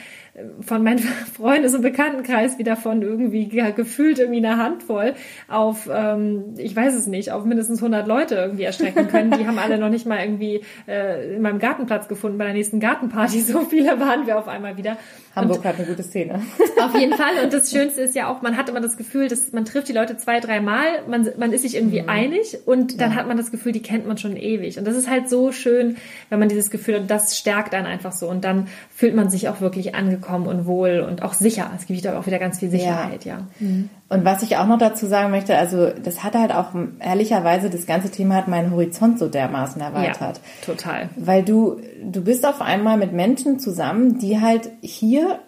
von meinem <laughs> Freundes- und Bekanntenkreis wieder von irgendwie gefühlt irgendwie eine Handvoll auf, ähm, ich weiß es nicht, auf mindestens 100 Leute irgendwie erstrecken können. Die haben alle noch nicht mal irgendwie äh, in meinem Gartenplatz gefunden bei der nächsten Gartenparty. So viele waren wir auf einmal wieder. Hamburg und hat eine gute Szene. <laughs> Auf jeden Fall. Und das Schönste ist ja auch, man hat immer das Gefühl, dass man trifft die Leute zwei, dreimal, man, man ist sich irgendwie mhm. einig und dann ja. hat man das Gefühl, die kennt man schon ewig. Und das ist halt so schön, wenn man dieses Gefühl hat, das stärkt einen einfach so. Und dann fühlt man sich auch wirklich angekommen und wohl und auch sicher. Es gibt auch wieder ganz viel Sicherheit, ja. ja. Mhm. Und was ich auch noch dazu sagen möchte, also das hat halt auch ehrlicherweise, das ganze Thema hat meinen Horizont so dermaßen erweitert. Ja, total. Weil du, du bist auf einmal mit Menschen zusammen, die halt hier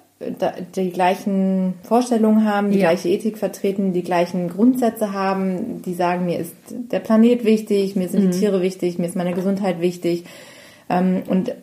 die gleichen Vorstellungen haben, die ja. gleiche Ethik vertreten, die gleichen Grundsätze haben, die sagen, mir ist der Planet wichtig, mir sind mhm. die Tiere wichtig, mir ist meine Gesundheit wichtig. Ähm, und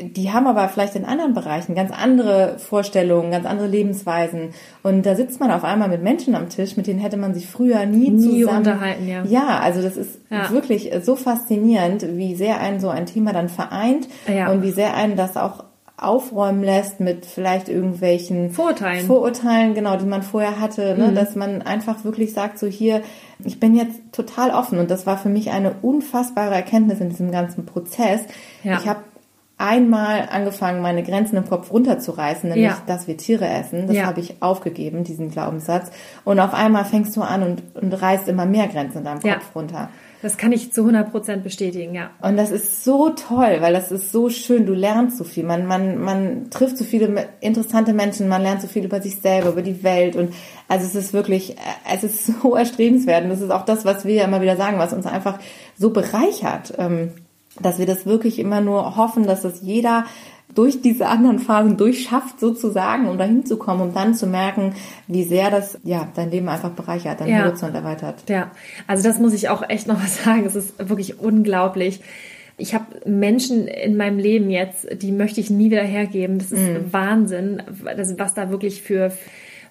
die haben aber vielleicht in anderen Bereichen ganz andere Vorstellungen, ganz andere Lebensweisen. Und da sitzt man auf einmal mit Menschen am Tisch, mit denen hätte man sich früher nie, nie zusammen unterhalten. Ja, ja also das ist ja. wirklich so faszinierend, wie sehr einen so ein Thema dann vereint ja. und wie sehr einen das auch aufräumen lässt mit vielleicht irgendwelchen Vorurteilen. Vorurteilen, genau, die man vorher hatte, ne? Mhm. dass man einfach wirklich sagt, so hier, ich bin jetzt total offen und das war für mich eine unfassbare Erkenntnis in diesem ganzen Prozess. Ja. Ich habe einmal angefangen, meine Grenzen im Kopf runterzureißen, nämlich, ja. dass wir Tiere essen. Das ja. habe ich aufgegeben, diesen Glaubenssatz. Und auf einmal fängst du an und, und reißt immer mehr Grenzen in deinem ja. Kopf runter. Das kann ich zu 100 Prozent bestätigen, ja. Und das ist so toll, weil das ist so schön. Du lernst so viel. Man, man, man trifft so viele interessante Menschen. Man lernt so viel über sich selber, über die Welt. Und also es ist wirklich, es ist so erstrebenswert. Und das ist auch das, was wir ja immer wieder sagen, was uns einfach so bereichert. Ähm, dass wir das wirklich immer nur hoffen, dass das jeder durch diese anderen Phasen durchschafft sozusagen, um dahin zu kommen, um dann zu merken, wie sehr das ja dein Leben einfach bereichert, dein ja. Horizont erweitert. Ja, also das muss ich auch echt noch was <laughs> sagen. Es ist wirklich unglaublich. Ich habe Menschen in meinem Leben jetzt, die möchte ich nie wieder hergeben. Das ist mm. Wahnsinn, was da wirklich für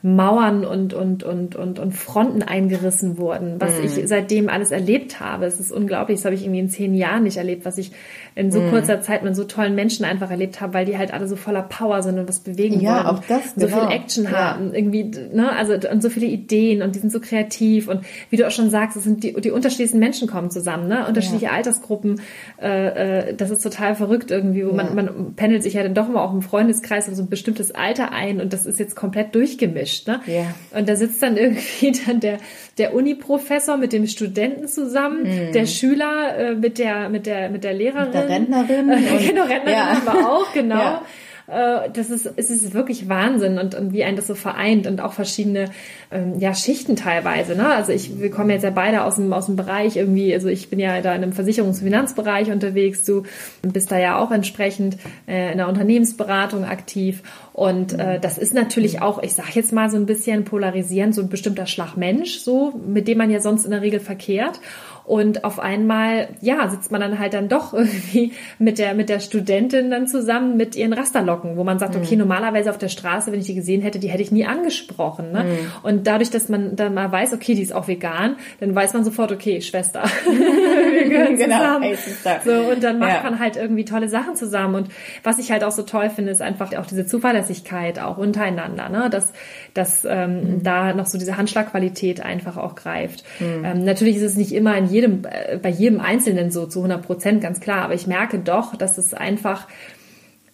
Mauern und, und, und, und, und Fronten eingerissen wurden, was mm. ich seitdem alles erlebt habe. Es ist unglaublich, das habe ich irgendwie in zehn Jahren nicht erlebt, was ich in so mm. kurzer Zeit mit so tollen Menschen einfach erlebt habe, weil die halt alle so voller Power sind und was bewegen ja, wollen. Auch das, so genau. viel Action ja. haben, irgendwie, ne, also und so viele Ideen und die sind so kreativ und wie du auch schon sagst, es sind die, die unterschiedlichsten Menschen kommen zusammen, ne? Unterschiedliche ja. Altersgruppen, äh, äh, das ist total verrückt irgendwie, wo ja. man, man pendelt sich ja dann doch immer auch im Freundeskreis auf so ein bestimmtes Alter ein und das ist jetzt komplett durchgemischt gemischt. Ne? Ja. Und da sitzt dann <laughs> irgendwie dann der, der Uni-Professor mit dem Studenten zusammen, mm. der Schüler äh, mit der mit der mit der Lehrerin, Rentnerin, äh, genau Rentnerin ja. haben wir auch genau. Ja. Äh, das ist, es ist wirklich Wahnsinn und, und wie ein das so vereint und auch verschiedene ähm, ja, Schichten teilweise. Ne? Also ich, wir kommen jetzt ja beide aus dem, aus dem Bereich irgendwie, also ich bin ja da in einem Versicherungs- und Finanzbereich unterwegs, du bist da ja auch entsprechend äh, in der Unternehmensberatung aktiv und äh, das ist natürlich auch, ich sage jetzt mal so ein bisschen polarisierend, so ein bestimmter Schlag Mensch, so, mit dem man ja sonst in der Regel verkehrt. Und auf einmal, ja, sitzt man dann halt dann doch <laughs> irgendwie mit der, mit der Studentin dann zusammen mit ihren Rasterlocken, wo man sagt, okay, mhm. normalerweise auf der Straße, wenn ich die gesehen hätte, die hätte ich nie angesprochen. Ne? Mhm. Und dadurch, dass man dann mal weiß, okay, die ist auch vegan, dann weiß man sofort, okay, Schwester. <laughs> Wir gehören <laughs> genau. zusammen. Hey, so, und dann macht ja. man halt irgendwie tolle Sachen zusammen. Und was ich halt auch so toll finde, ist einfach auch diese Zuverlässigkeit auch untereinander, ne? dass, dass ähm, mhm. da noch so diese Handschlagqualität einfach auch greift. Mhm. Ähm, natürlich ist es nicht immer in jedem, äh, bei jedem Einzelnen so zu 100 Prozent, ganz klar. Aber ich merke doch, dass es einfach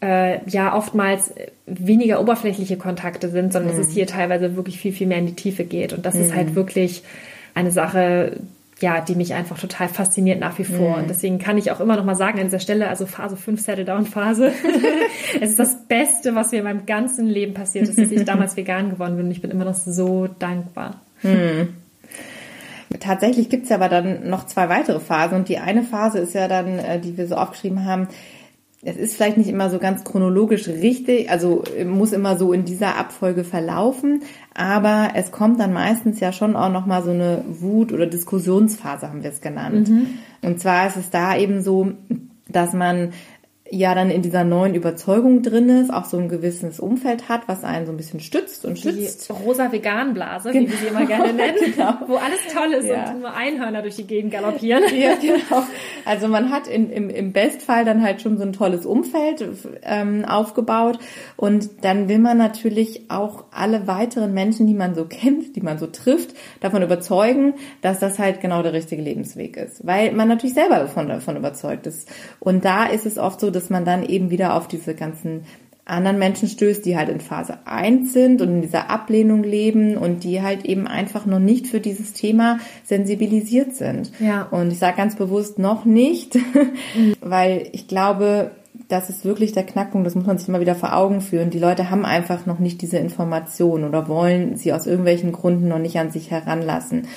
äh, ja oftmals weniger oberflächliche Kontakte sind, sondern mhm. dass es hier teilweise wirklich viel, viel mehr in die Tiefe geht. Und das mhm. ist halt mhm. wirklich eine Sache, ja, die mich einfach total fasziniert nach wie vor. Mhm. Und deswegen kann ich auch immer noch mal sagen an dieser Stelle, also Phase 5, Settle Down Phase, <laughs> es ist das Beste, was mir in meinem ganzen Leben passiert ist, dass ich damals vegan geworden bin. Und ich bin immer noch so dankbar. Mhm. Tatsächlich gibt's ja aber dann noch zwei weitere Phasen und die eine Phase ist ja dann, äh, die wir so aufgeschrieben haben, es ist vielleicht nicht immer so ganz chronologisch richtig, also äh, muss immer so in dieser Abfolge verlaufen, aber es kommt dann meistens ja schon auch nochmal so eine Wut- oder Diskussionsphase, haben wir es genannt. Mhm. Und zwar ist es da eben so, dass man ja dann in dieser neuen Überzeugung drin ist, auch so ein gewisses Umfeld hat, was einen so ein bisschen stützt und schützt. Die rosa Veganblase, genau. wie wir sie immer gerne nennen, <laughs> genau. wo alles toll ist ja. und nur Einhörner durch die Gegend galoppieren. <laughs> Ja, genau. Also man hat in, im, im Bestfall dann halt schon so ein tolles Umfeld ähm, aufgebaut und dann will man natürlich auch alle weiteren Menschen, die man so kennt, die man so trifft, davon überzeugen, dass das halt genau der richtige Lebensweg ist, weil man natürlich selber davon, davon überzeugt ist. Und da ist es oft so, dass man dann eben wieder auf diese ganzen anderen Menschen stößt, die halt in Phase 1 sind und in dieser Ablehnung leben und die halt eben einfach noch nicht für dieses Thema sensibilisiert sind. Ja. Und ich sage ganz bewusst noch nicht, <laughs> weil ich glaube, das ist wirklich der Knackpunkt, das muss man sich immer wieder vor Augen führen. Die Leute haben einfach noch nicht diese Information oder wollen sie aus irgendwelchen Gründen noch nicht an sich heranlassen.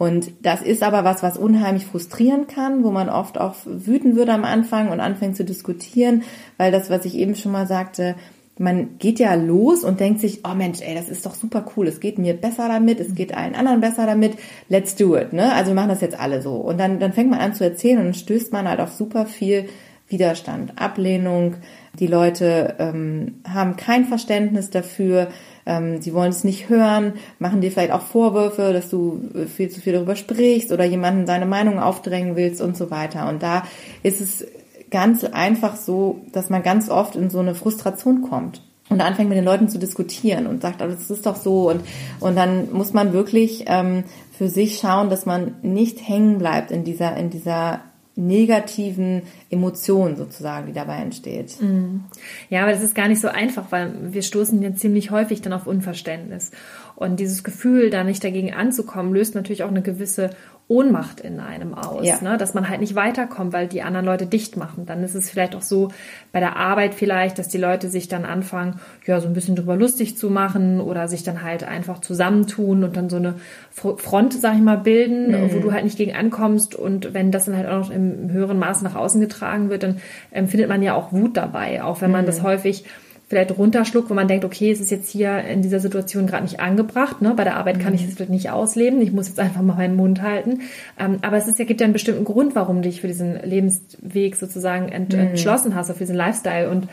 Und das ist aber was, was unheimlich frustrieren kann, wo man oft auch wüten würde am Anfang und anfängt zu diskutieren, weil das, was ich eben schon mal sagte, man geht ja los und denkt sich, oh Mensch, ey, das ist doch super cool, es geht mir besser damit, es geht allen anderen besser damit, let's do it, ne? Also wir machen das jetzt alle so. Und dann, dann fängt man an zu erzählen und dann stößt man halt auf super viel Widerstand, Ablehnung. Die Leute ähm, haben kein Verständnis dafür, ähm, sie wollen es nicht hören, machen dir vielleicht auch Vorwürfe, dass du äh, viel zu viel darüber sprichst oder jemanden seine Meinung aufdrängen willst und so weiter. Und da ist es ganz einfach so, dass man ganz oft in so eine Frustration kommt und anfängt mit den Leuten zu diskutieren und sagt, aber das ist doch so und und dann muss man wirklich ähm, für sich schauen, dass man nicht hängen bleibt in dieser in dieser negativen Emotion sozusagen, die dabei entsteht. Mhm. Ja, aber das ist gar nicht so einfach, weil wir stoßen ja ziemlich häufig dann auf Unverständnis. Und dieses Gefühl, da nicht dagegen anzukommen, löst natürlich auch eine gewisse Ohnmacht in einem aus, ja. ne? dass man halt nicht weiterkommt, weil die anderen Leute dicht machen. Dann ist es vielleicht auch so bei der Arbeit vielleicht, dass die Leute sich dann anfangen, ja, so ein bisschen drüber lustig zu machen oder sich dann halt einfach zusammentun und dann so eine Front, sag ich mal, bilden, mhm. wo du halt nicht gegen ankommst. Und wenn das dann halt auch noch im höheren Maß nach außen getragen wird, dann empfindet man ja auch Wut dabei, auch wenn man mhm. das häufig vielleicht runterschluckt, wo man denkt, okay, es ist jetzt hier in dieser Situation gerade nicht angebracht. Ne? Bei der Arbeit kann ich es vielleicht nicht ausleben. Ich muss jetzt einfach mal meinen Mund halten. Ähm, aber es ist ja, gibt ja einen bestimmten Grund, warum du dich für diesen Lebensweg sozusagen ent mhm. entschlossen hast, auf diesen Lifestyle. Und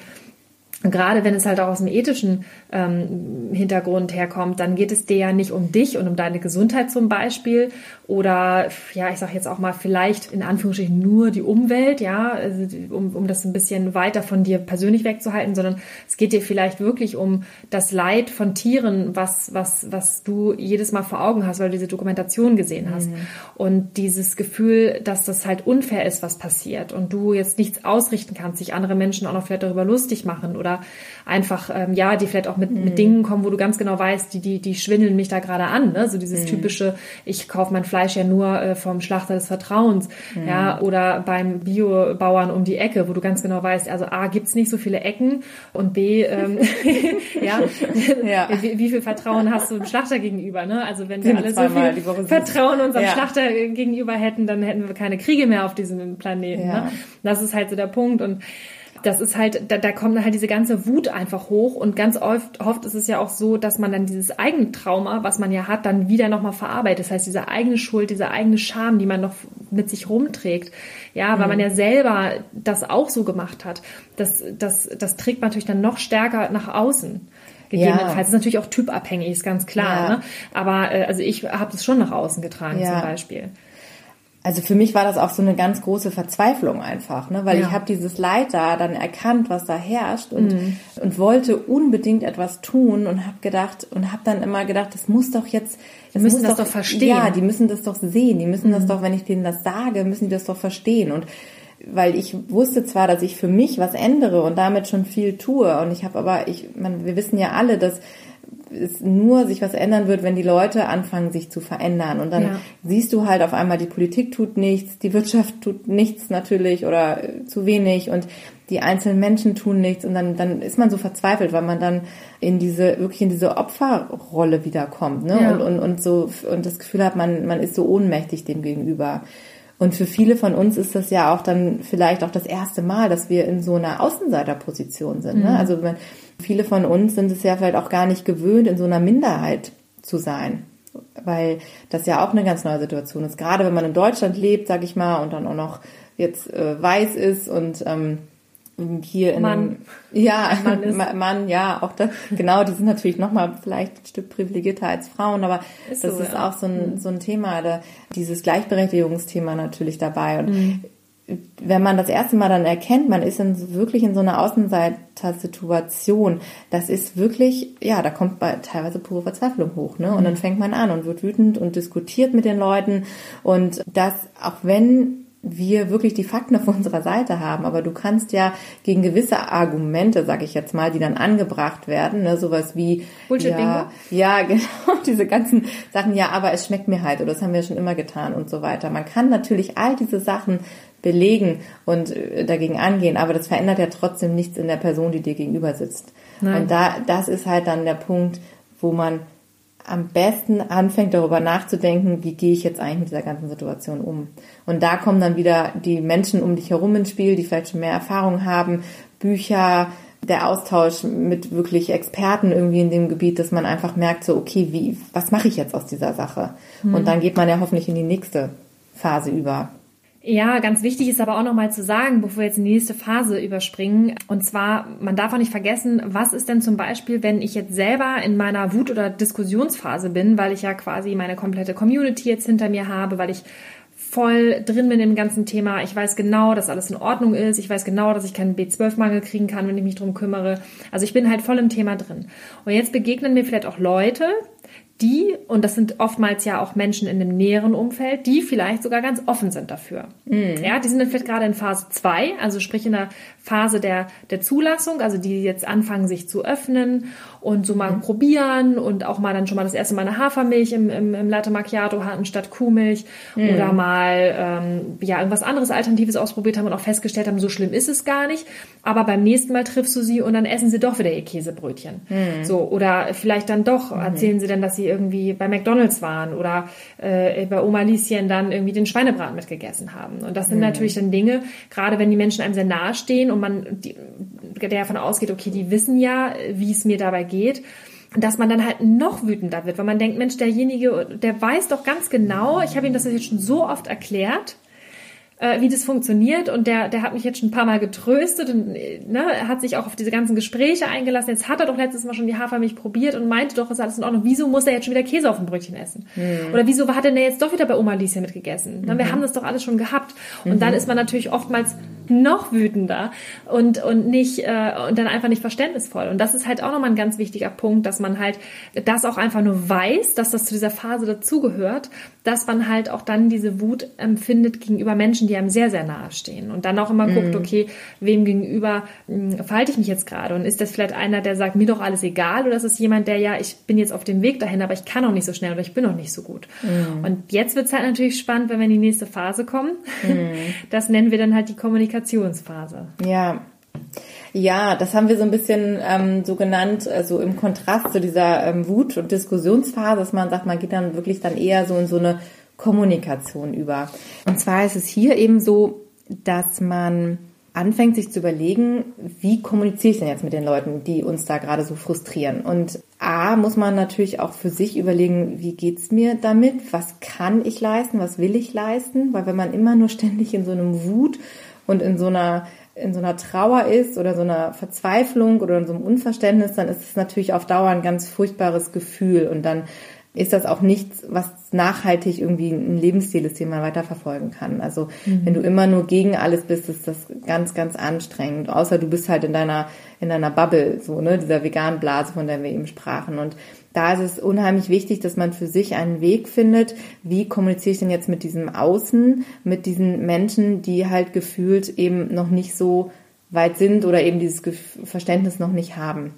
gerade wenn es halt auch aus dem ethischen ähm, Hintergrund herkommt, dann geht es dir ja nicht um dich und um deine Gesundheit zum Beispiel oder ja, ich sage jetzt auch mal vielleicht in Anführungsstrichen nur die Umwelt, ja, also, um, um das ein bisschen weiter von dir persönlich wegzuhalten, sondern es geht dir vielleicht wirklich um das Leid von Tieren, was was was du jedes Mal vor Augen hast, weil du diese Dokumentation gesehen hast mhm. und dieses Gefühl, dass das halt unfair ist, was passiert und du jetzt nichts ausrichten kannst, sich andere Menschen auch noch vielleicht darüber lustig machen oder oder einfach, ähm, ja, die vielleicht auch mit, mhm. mit Dingen kommen, wo du ganz genau weißt, die, die, die schwindeln mich da gerade an. Ne? So dieses mhm. typische, ich kaufe mein Fleisch ja nur äh, vom Schlachter des Vertrauens. Mhm. Ja, oder beim Biobauern um die Ecke, wo du ganz genau weißt, also A, gibt's nicht so viele Ecken und B, ähm, <laughs> ja, <laughs> ja. Wie, wie, viel Vertrauen hast du dem Schlachter gegenüber? Ne? Also wenn wir alle so viel Vertrauen unserem ja. Schlachter gegenüber hätten, dann hätten wir keine Kriege mehr auf diesem Planeten. Ne? Das ist halt so der Punkt und das ist halt, da, da kommt halt diese ganze Wut einfach hoch und ganz oft, oft ist es ja auch so, dass man dann dieses eigene Trauma, was man ja hat, dann wieder nochmal verarbeitet. Das heißt, diese eigene Schuld, diese eigene Scham, die man noch mit sich rumträgt. Ja, weil mhm. man ja selber das auch so gemacht hat. Das, das, das trägt man natürlich dann noch stärker nach außen gegebenenfalls. Ja. Das ist natürlich auch typabhängig, ist ganz klar. Ja. Ne? Aber äh, also ich habe das schon nach außen getragen ja. zum Beispiel also für mich war das auch so eine ganz große Verzweiflung einfach, ne? weil ja. ich habe dieses Leid da dann erkannt, was da herrscht und, mhm. und wollte unbedingt etwas tun und habe gedacht und habe dann immer gedacht, das muss doch jetzt, das die müssen das doch, doch, verstehen. Ja, die müssen das doch sehen, die müssen mhm. das doch, wenn ich denen das sage, müssen die das doch verstehen und weil ich wusste zwar, dass ich für mich was ändere und damit schon viel tue und ich habe aber ich man, wir wissen ja alle, dass es nur sich was ändern wird, wenn die Leute anfangen, sich zu verändern. Und dann ja. siehst du halt auf einmal, die Politik tut nichts, die Wirtschaft tut nichts natürlich oder äh, zu wenig und die einzelnen Menschen tun nichts und dann, dann ist man so verzweifelt, weil man dann in diese, wirklich in diese Opferrolle wiederkommt, ne? Ja. Und, und, und so, und das Gefühl hat, man, man ist so ohnmächtig dem gegenüber. Und für viele von uns ist das ja auch dann vielleicht auch das erste Mal, dass wir in so einer Außenseiterposition sind. Ne? Mhm. Also wenn, viele von uns sind es ja vielleicht auch gar nicht gewöhnt, in so einer Minderheit zu sein. Weil das ja auch eine ganz neue Situation ist. Gerade wenn man in Deutschland lebt, sag ich mal, und dann auch noch jetzt äh, weiß ist und ähm, hier in Mann. ja Mann Mann ja auch das genau die sind natürlich noch mal vielleicht ein Stück privilegierter als Frauen aber Ist das so, ist ja. auch so ein so ein Thema da, dieses Gleichberechtigungsthema natürlich dabei und Mhm. wenn man das erste Mal dann erkennt, man ist in, wirklich in so einer Außenseiter-Situation, das ist wirklich, ja, da kommt bei, teilweise pure Verzweiflung hoch, ne? Und dann fängt man an und wird wütend und diskutiert mit den Leuten und das, auch wenn wir wirklich die Fakten auf unserer Seite haben, aber du kannst ja gegen gewisse Argumente, sag ich jetzt mal, die dann angebracht werden, ne, sowas wie Bullshit-Bingo? ja, ja, <laughs> genau, diese ganzen Sachen, ja, aber es schmeckt mir halt oder das haben wir schon immer getan und so weiter. Man kann natürlich all diese Sachen belegen und äh, dagegen angehen, aber das verändert ja trotzdem nichts in der Person, die dir gegenüber sitzt. Nein. Und da, das ist halt dann der Punkt, wo man am besten anfängt darüber nachzudenken, wie gehe ich jetzt eigentlich mit dieser ganzen Situation um. Und da kommen dann wieder die Menschen um dich herum ins Spiel, die vielleicht schon mehr Erfahrung haben, Bücher, der Austausch mit wirklich Experten irgendwie in dem Gebiet, dass man einfach merkt, so, okay, wie, was mache ich jetzt aus dieser Sache? Und dann geht man ja hoffentlich in die nächste Phase über. Ja, ganz wichtig ist aber auch nochmal zu sagen, bevor wir jetzt die nächste Phase überspringen. Und zwar, man darf auch nicht vergessen, was ist denn zum Beispiel, wenn ich jetzt selber in meiner Wut- oder Diskussionsphase bin, weil ich ja quasi meine komplette Community jetzt hinter mir habe, weil ich voll drin bin im ganzen Thema. Ich weiß genau, dass alles in Ordnung ist. Ich weiß genau, dass ich keinen B12-Mangel kriegen kann, wenn ich mich drum kümmere. Also ich bin halt voll im Thema drin. Und jetzt begegnen mir vielleicht auch Leute, die, und das sind oftmals ja auch Menschen in dem näheren Umfeld, die vielleicht sogar ganz offen sind dafür. Ja, die sind dann vielleicht gerade in Phase 2, also sprich in der Phase der, der Zulassung, also die jetzt anfangen, sich zu öffnen und so mal probieren und auch mal dann schon mal das erste Mal eine Hafermilch im, im, im Latte Macchiato hatten statt Kuhmilch oder mal ähm, ja irgendwas anderes Alternatives ausprobiert haben und auch festgestellt haben, so schlimm ist es gar nicht. Aber beim nächsten Mal triffst du sie und dann essen sie doch wieder ihr Käsebrötchen. So oder vielleicht dann doch erzählen sie dann, dass sie irgendwie bei McDonald's waren oder äh, bei Oma Lieschen dann irgendwie den Schweinebraten mitgegessen haben. Und das sind natürlich dann Dinge, gerade wenn die Menschen einem sehr nahe stehen und man die, der davon ausgeht, okay, die wissen ja, wie es mir dabei geht, dass man dann halt noch wütender wird, weil man denkt, Mensch, derjenige, der weiß doch ganz genau, ich habe ihm das jetzt schon so oft erklärt, äh, wie das funktioniert und der, der hat mich jetzt schon ein paar Mal getröstet und äh, ne, hat sich auch auf diese ganzen Gespräche eingelassen. Jetzt hat er doch letztes Mal schon die Hafermilch probiert und meinte doch, ist alles in Ordnung. Wieso muss er jetzt schon wieder Käse auf dem Brötchen essen? Oder wieso hat er denn jetzt doch wieder bei Oma Lieschen mitgegessen? Na, Wir haben das doch alles schon gehabt. Und dann ist man natürlich oftmals noch wütender und, und nicht, äh, und dann einfach nicht verständnisvoll. Und das ist halt auch nochmal ein ganz wichtiger Punkt, dass man halt das auch einfach nur weiß, dass das zu dieser Phase dazugehört, dass man halt auch dann diese Wut empfindet gegenüber Menschen, die einem sehr, sehr nahe stehen. Und dann auch immer guckt, okay, wem gegenüber mh, verhalte ich mich jetzt gerade? Und ist das vielleicht einer, der sagt, mir doch alles egal? Oder ist es jemand, der ja, ich bin jetzt auf dem Weg dahin, aber ich kann auch nicht so schnell oder ich bin auch nicht so gut? Und jetzt wird es halt natürlich spannend, wenn wir in die nächste Phase kommen. <laughs> Das nennen wir dann halt die Kommunikationsphase. Ja. Ja, das haben wir so ein bisschen ähm, so genannt, also im Kontrast zu dieser ähm, Wut- und Diskussionsphase, dass man sagt, man geht dann wirklich dann eher so in so eine Kommunikation über. Und zwar ist es hier eben so, dass man anfängt, sich zu überlegen, wie kommuniziere ich denn jetzt mit den Leuten, die uns da gerade so frustrieren. Und A, muss man natürlich auch für sich überlegen, wie geht's mir damit? Was kann ich leisten? Was will ich leisten? Weil wenn man immer nur ständig in so einem Wut und in so einer in so einer Trauer ist oder so einer Verzweiflung oder in so einem Unverständnis, dann ist es natürlich auf Dauer ein ganz furchtbares Gefühl und dann ist das auch nichts, was nachhaltig irgendwie ein Lebensstil ist, den man weiterverfolgen kann. Also wenn du immer nur gegen alles bist, ist das ganz, ganz anstrengend. Außer du bist halt in deiner, in deiner Bubble, so, ne, dieser veganen Blase, von der wir eben sprachen. Und da ist es unheimlich wichtig, dass man für sich einen Weg findet, wie kommuniziere ich denn jetzt mit diesem Außen, mit diesen Menschen, die halt gefühlt eben noch nicht so weit sind oder eben dieses Verständnis noch nicht haben.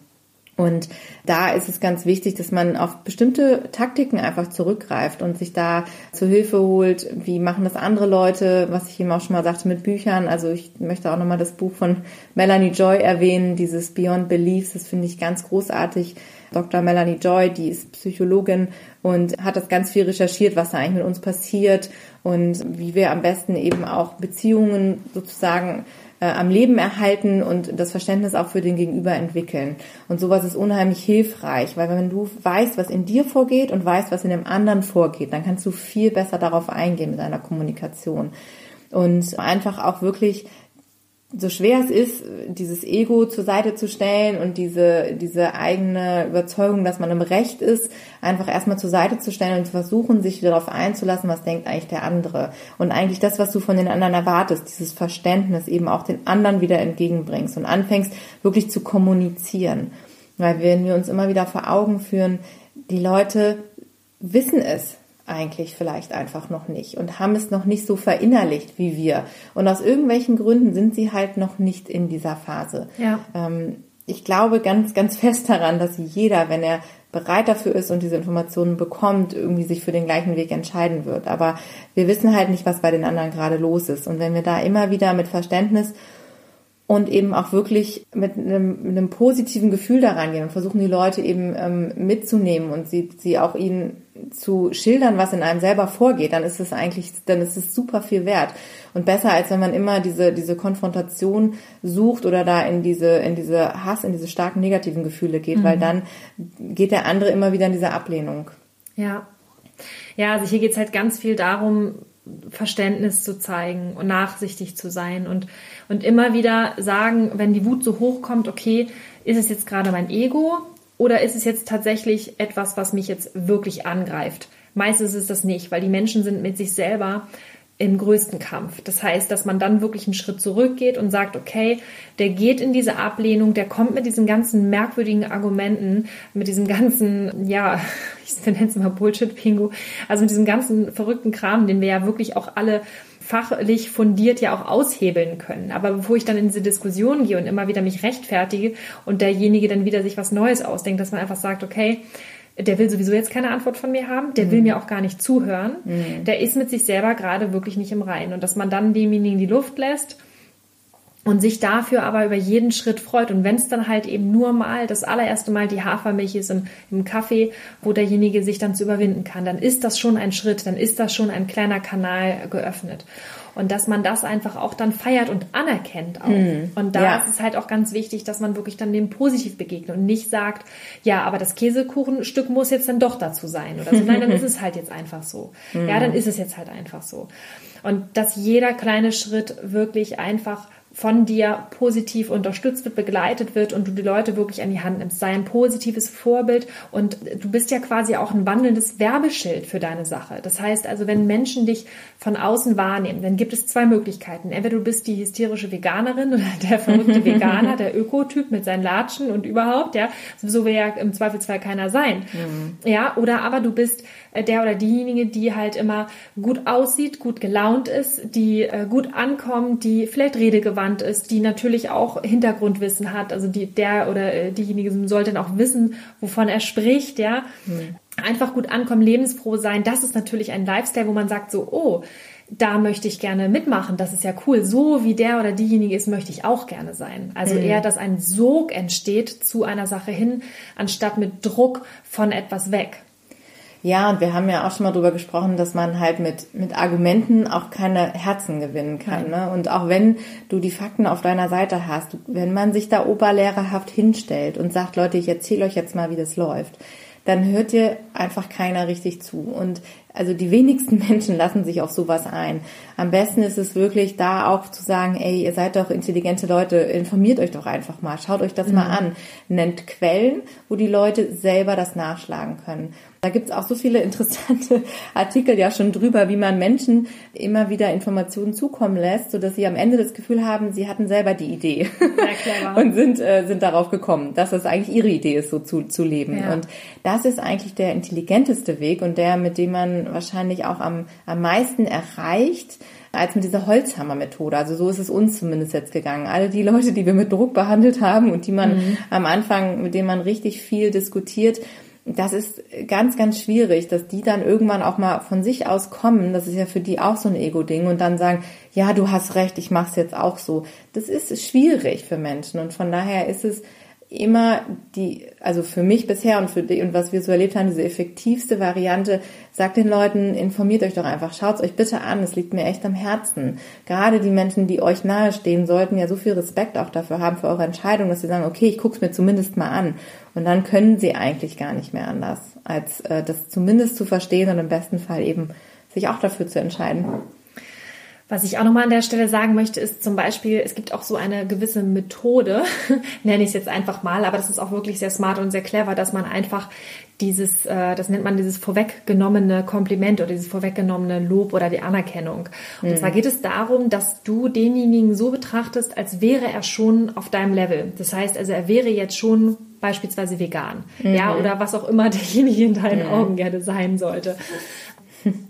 Und da ist es ganz wichtig, dass man auf bestimmte Taktiken einfach zurückgreift und sich da zu Hilfe holt. Wie machen das andere Leute, was ich eben auch schon mal sagte mit Büchern. Also ich möchte auch nochmal das Buch von Melanie Joy erwähnen, dieses Beyond Beliefs. Das finde ich ganz großartig. Dr. Melanie Joy, die ist Psychologin und hat das ganz viel recherchiert, was da eigentlich mit uns passiert und wie wir am besten eben auch Beziehungen sozusagen äh, am Leben erhalten und das Verständnis auch für den Gegenüber entwickeln. Und sowas ist unheimlich hilfreich, weil wenn du weißt, was in dir vorgeht und weißt, was in dem anderen vorgeht, dann kannst du viel besser darauf eingehen mit deiner Kommunikation. Und einfach auch wirklich so schwer es ist, dieses Ego zur Seite zu stellen und diese, diese eigene Überzeugung, dass man im Recht ist, einfach erstmal zur Seite zu stellen und zu versuchen, sich darauf einzulassen, was denkt eigentlich der andere. Und eigentlich das, was du von den anderen erwartest, dieses Verständnis eben auch den anderen wieder entgegenbringst und anfängst, wirklich zu kommunizieren. Weil wenn wir uns immer wieder vor Augen führen, die Leute wissen es, eigentlich vielleicht einfach noch nicht und haben es noch nicht so verinnerlicht wie wir. Und aus irgendwelchen Gründen sind sie halt noch nicht in dieser Phase. Ja. Ähm, ich glaube ganz, ganz fest daran, dass jeder, wenn er bereit dafür ist und diese Informationen bekommt, irgendwie sich für den gleichen Weg entscheiden wird. Aber wir wissen halt nicht, was bei den anderen gerade los ist. Und wenn wir da immer wieder mit Verständnis und eben auch wirklich mit einem, mit einem positiven Gefühl da reingehen und versuchen die Leute eben ähm, mitzunehmen und sie, sie auch ihnen zu schildern, was in einem selber vorgeht, dann ist es eigentlich, dann ist es super viel wert und besser als wenn man immer diese diese Konfrontation sucht oder da in diese in diese Hass, in diese starken negativen Gefühle geht, mhm. weil dann geht der andere immer wieder in diese Ablehnung. Ja, ja, also hier geht's halt ganz viel darum, Verständnis zu zeigen und nachsichtig zu sein und, und immer wieder sagen, wenn die Wut so hoch kommt, okay, ist es jetzt gerade mein Ego oder ist es jetzt tatsächlich etwas, was mich jetzt wirklich angreift? Meistens ist das nicht, weil die Menschen sind mit sich selber im größten Kampf. Das heißt, dass man dann wirklich einen Schritt zurückgeht und sagt, okay, der geht in diese Ablehnung, der kommt mit diesen ganzen merkwürdigen Argumenten, mit diesem ganzen, ja, <laughs> ich nenne es mal Bullshit-Bingo, also mit diesem ganzen verrückten Kram, den wir ja wirklich auch alle fachlich fundiert ja auch aushebeln können. Aber bevor ich dann in diese Diskussion gehe und immer wieder mich rechtfertige und derjenige dann wieder sich was Neues ausdenkt, dass man einfach sagt, okay, der will sowieso jetzt keine Antwort von mir haben, der mhm. will mir auch gar nicht zuhören, mhm. der ist mit sich selber gerade wirklich nicht im Reinen. Und dass man dann demjenigen die Luft lässt und sich dafür aber über jeden Schritt freut. Und wenn es dann halt eben nur mal das allererste Mal die Hafermilch ist im, im Kaffee, wo derjenige sich dann zu überwinden kann, dann ist das schon ein Schritt, dann ist das schon ein kleiner Kanal geöffnet. Und dass man das einfach auch dann feiert und anerkennt auch. Mhm. Und da ja. ist es halt auch ganz wichtig, dass man wirklich dann dem positiv begegnet und nicht sagt, ja, aber das Käsekuchenstück muss jetzt dann doch dazu sein oder so. Nein, dann ist <laughs> es halt jetzt einfach so. Mhm. Ja, dann ist es jetzt halt einfach so. Und dass jeder kleine Schritt wirklich einfach von dir positiv unterstützt wird, begleitet wird und du die Leute wirklich an die Hand nimmst. Sei ein positives Vorbild und du bist ja quasi auch ein wandelndes Werbeschild für deine Sache. Das heißt also, wenn Menschen dich von außen wahrnehmen, dann gibt es zwei Möglichkeiten. Entweder du bist die hysterische Veganerin oder der verrückte Veganer, der Ökotyp mit seinen Latschen und überhaupt, ja. So will ja im Zweifelsfall keiner sein. Mhm. Ja, oder aber du bist der oder diejenige, die halt immer gut aussieht, gut gelaunt ist, die äh, gut ankommt, die vielleicht redegewandt ist, die natürlich auch Hintergrundwissen hat. Also die, der oder äh, diejenige sollte dann auch wissen, wovon er spricht, ja. Mhm. Einfach gut ankommen, lebensfroh sein. Das ist natürlich ein Lifestyle, wo man sagt so, oh, da möchte ich gerne mitmachen, das ist ja cool. So wie der oder diejenige ist, möchte ich auch gerne sein. Also mhm. eher, dass ein Sog entsteht zu einer Sache hin, anstatt mit Druck von etwas weg. Ja, und wir haben ja auch schon mal drüber gesprochen, dass man halt mit, mit Argumenten auch keine Herzen gewinnen kann. Ne? Und auch wenn du die Fakten auf deiner Seite hast, wenn man sich da oberlehrerhaft hinstellt und sagt, Leute, ich erzähle euch jetzt mal, wie das läuft, dann hört dir einfach keiner richtig zu. Und also die wenigsten <laughs> Menschen lassen sich auf sowas ein. Am besten ist es wirklich da auch zu sagen, ey, ihr seid doch intelligente Leute, informiert euch doch einfach mal, schaut euch das mhm. mal an, nennt Quellen, wo die Leute selber das nachschlagen können. Da gibt's auch so viele <laughs> interessante Artikel ja schon drüber, wie man Menschen immer wieder Informationen zukommen lässt, sodass sie am Ende das Gefühl haben, sie hatten selber die Idee ja, <laughs> und sind, äh, sind darauf gekommen, dass das eigentlich ihre Idee ist, so zu, zu leben. Ja. Und das ist eigentlich der intelligenteste Weg und der, mit dem man wahrscheinlich auch am, am meisten erreicht, als mit dieser Holzhammer-Methode. Also so ist es uns zumindest jetzt gegangen. Alle die Leute, die wir mit Druck behandelt haben und die man mhm. am Anfang, mit denen man richtig viel diskutiert, das ist ganz, ganz schwierig, dass die dann irgendwann auch mal von sich aus kommen. Das ist ja für die auch so ein Ego-Ding und dann sagen, ja, du hast recht, ich mach's jetzt auch so. Das ist schwierig für Menschen und von daher ist es immer die, also für mich bisher und für die, und was wir so erlebt haben, diese effektivste Variante, sagt den Leuten, informiert euch doch einfach, schaut's euch bitte an, es liegt mir echt am Herzen. Gerade die Menschen, die euch nahestehen, sollten ja so viel Respekt auch dafür haben, für eure Entscheidung, dass sie sagen, okay, ich guck's mir zumindest mal an. Und dann können sie eigentlich gar nicht mehr anders, als äh, das zumindest zu verstehen und im besten Fall eben sich auch dafür zu entscheiden. Was ich auch nochmal an der Stelle sagen möchte, ist zum Beispiel, es gibt auch so eine gewisse Methode, <laughs> nenne ich es jetzt einfach mal, aber das ist auch wirklich sehr smart und sehr clever, dass man einfach dieses, äh, das nennt man dieses vorweggenommene Kompliment oder dieses vorweggenommene Lob oder die Anerkennung. Und mhm. zwar geht es darum, dass du denjenigen so betrachtest, als wäre er schon auf deinem Level. Das heißt also, er wäre jetzt schon beispielsweise vegan, mhm. ja, oder was auch immer <laughs> derjenige in deinen mhm. Augen gerne sein sollte.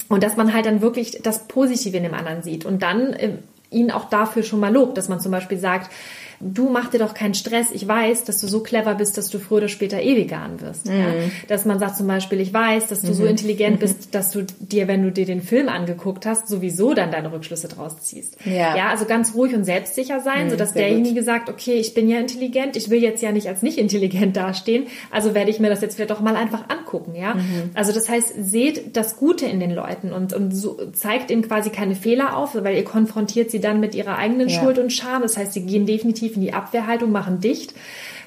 Und dass man halt dann wirklich das Positive in dem anderen sieht und dann äh, ihn auch dafür schon mal lobt, dass man zum Beispiel sagt, du mach dir doch keinen Stress. Ich weiß, dass du so clever bist, dass du früher oder später eh vegan wirst. Mhm. Ja? Dass man sagt zum Beispiel, ich weiß, dass du mhm. so intelligent <laughs> bist, dass du dir, wenn du dir den Film angeguckt hast, sowieso dann deine Rückschlüsse draus ziehst. Ja, ja also ganz ruhig und selbstsicher sein, mhm, sodass derjenige gut. sagt, okay, ich bin ja intelligent, ich will jetzt ja nicht als nicht intelligent dastehen, also werde ich mir das jetzt vielleicht doch mal einfach angucken. Ja, mhm. also das heißt, seht das Gute in den Leuten und, und so, zeigt ihnen quasi keine Fehler auf, weil ihr konfrontiert sie dann mit ihrer eigenen ja. Schuld und Scham. Das heißt, sie gehen definitiv tief in die Abwehrhaltung, machen dicht.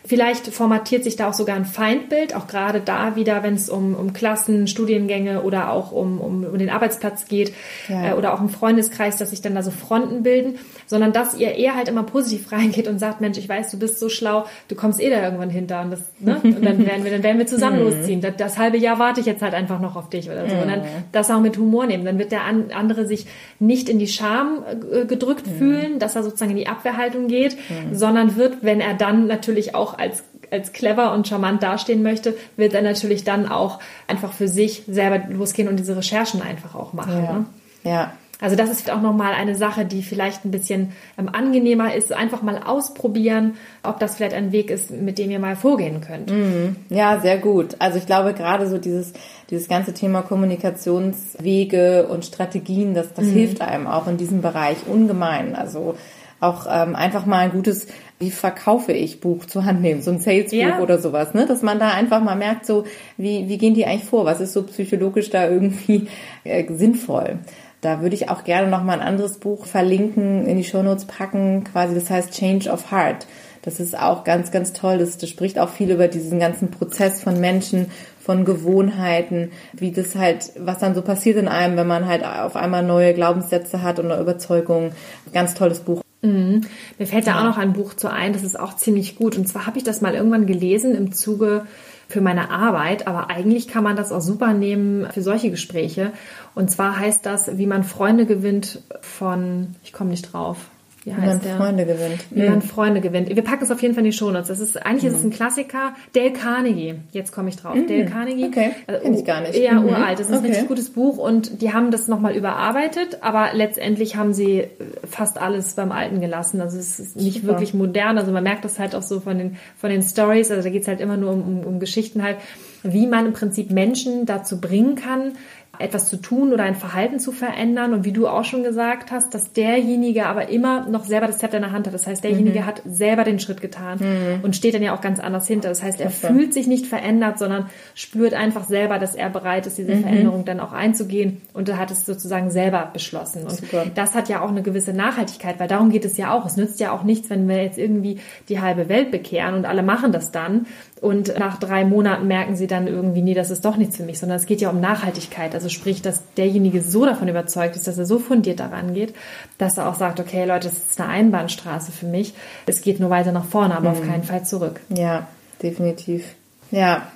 Vielleicht formatiert sich da auch sogar ein Feindbild, auch gerade da wieder, wenn es um, um Klassen, Studiengänge oder auch um, um, um den Arbeitsplatz geht ja. äh, oder auch im Freundeskreis, dass sich dann da so Fronten bilden, sondern dass ihr eher halt immer positiv <laughs> reingeht und sagt, Mensch, ich weiß, du bist so schlau, du kommst eh da irgendwann hinter und, das, ne? und dann <laughs> werden wir, dann werden wir zusammen mhm. losziehen. Das, das, halbe Jahr warte ich jetzt halt einfach noch auf dich oder so. Und dann mhm. das auch mit Humor nehmen. Dann wird der andere sich nicht in die Scham äh, gedrückt mhm. fühlen, dass er sozusagen in die Abwehrhaltung geht, sondern wird, wenn er dann natürlich auch als als clever und charmant dastehen möchte, wird er natürlich dann auch einfach für sich selber losgehen und diese Recherchen einfach auch machen. Ja. Ne? ja. Also das ist auch nochmal eine Sache, die vielleicht ein bisschen ähm, angenehmer ist. Einfach mal ausprobieren, ob das vielleicht ein Weg ist, mit dem ihr mal vorgehen könnt. Mhm. Ja, sehr gut. Also ich glaube gerade so dieses, dieses ganze Thema Kommunikationswege und Strategien, das, das mhm. hilft einem auch in diesem Bereich ungemein. Also auch ähm, einfach mal ein gutes, wie verkaufe ich Buch zur Hand nehmen, so ein Salesbuch ja. oder sowas, ne? Dass man da einfach mal merkt, so wie, wie gehen die eigentlich vor? Was ist so psychologisch da irgendwie äh, sinnvoll? Da würde ich auch gerne noch mal ein anderes Buch verlinken, in die Shownotes packen, quasi, das heißt Change of Heart. Das ist auch ganz, ganz toll. Das, das spricht auch viel über diesen ganzen Prozess von Menschen, von Gewohnheiten, wie das halt, was dann so passiert in einem, wenn man halt auf einmal neue Glaubenssätze hat und eine Überzeugung. Ganz tolles Buch. Mhm. Mir fällt da auch noch ein Buch zu ein, das ist auch ziemlich gut. Und zwar habe ich das mal irgendwann gelesen im Zuge für meine Arbeit, aber eigentlich kann man das auch super nehmen für solche Gespräche. Und zwar heißt das, wie man Freunde gewinnt von, ich komme nicht drauf, wie, wie man der? Freunde gewinnt. Wie man Freunde gewinnt. Wir packen es auf jeden Fall in die Shownotes. Das ist, eigentlich mhm. ist es ein Klassiker. Dale Carnegie. Jetzt komme ich drauf. Mhm. Dale Carnegie. Okay. Also, Kenn ich gar nicht. Ja, mhm. uralt. Das ist okay. ein richtig gutes Buch und die haben das nochmal überarbeitet, aber letztendlich haben sie fast alles beim Alten gelassen. Also es ist nicht Super. wirklich modern. Also man merkt das halt auch so von den, von den Stories. Also da geht es halt immer nur um, um, um Geschichten halt, wie man im Prinzip Menschen dazu bringen kann, etwas zu tun oder ein Verhalten zu verändern. Und wie du auch schon gesagt hast, dass derjenige aber immer noch selber das Zepter in der Hand hat. Das heißt, derjenige mhm. hat selber den Schritt getan mhm. und steht dann ja auch ganz anders hinter. Das heißt, er okay. fühlt sich nicht verändert, sondern spürt einfach selber, dass er bereit ist, diese mhm. Veränderung dann auch einzugehen. Und er hat es sozusagen selber beschlossen. Und Super. das hat ja auch eine gewisse Nachhaltigkeit, weil darum geht es ja auch. Es nützt ja auch nichts, wenn wir jetzt irgendwie die halbe Welt bekehren und alle machen das dann. Und nach drei Monaten merken sie dann irgendwie, nee, das ist doch nichts für mich, sondern es geht ja um Nachhaltigkeit. Also sprich, dass derjenige so davon überzeugt ist, dass er so fundiert daran geht, dass er auch sagt, okay, Leute, das ist eine Einbahnstraße für mich. Es geht nur weiter nach vorne, aber mhm. auf keinen Fall zurück. Ja, definitiv. Ja.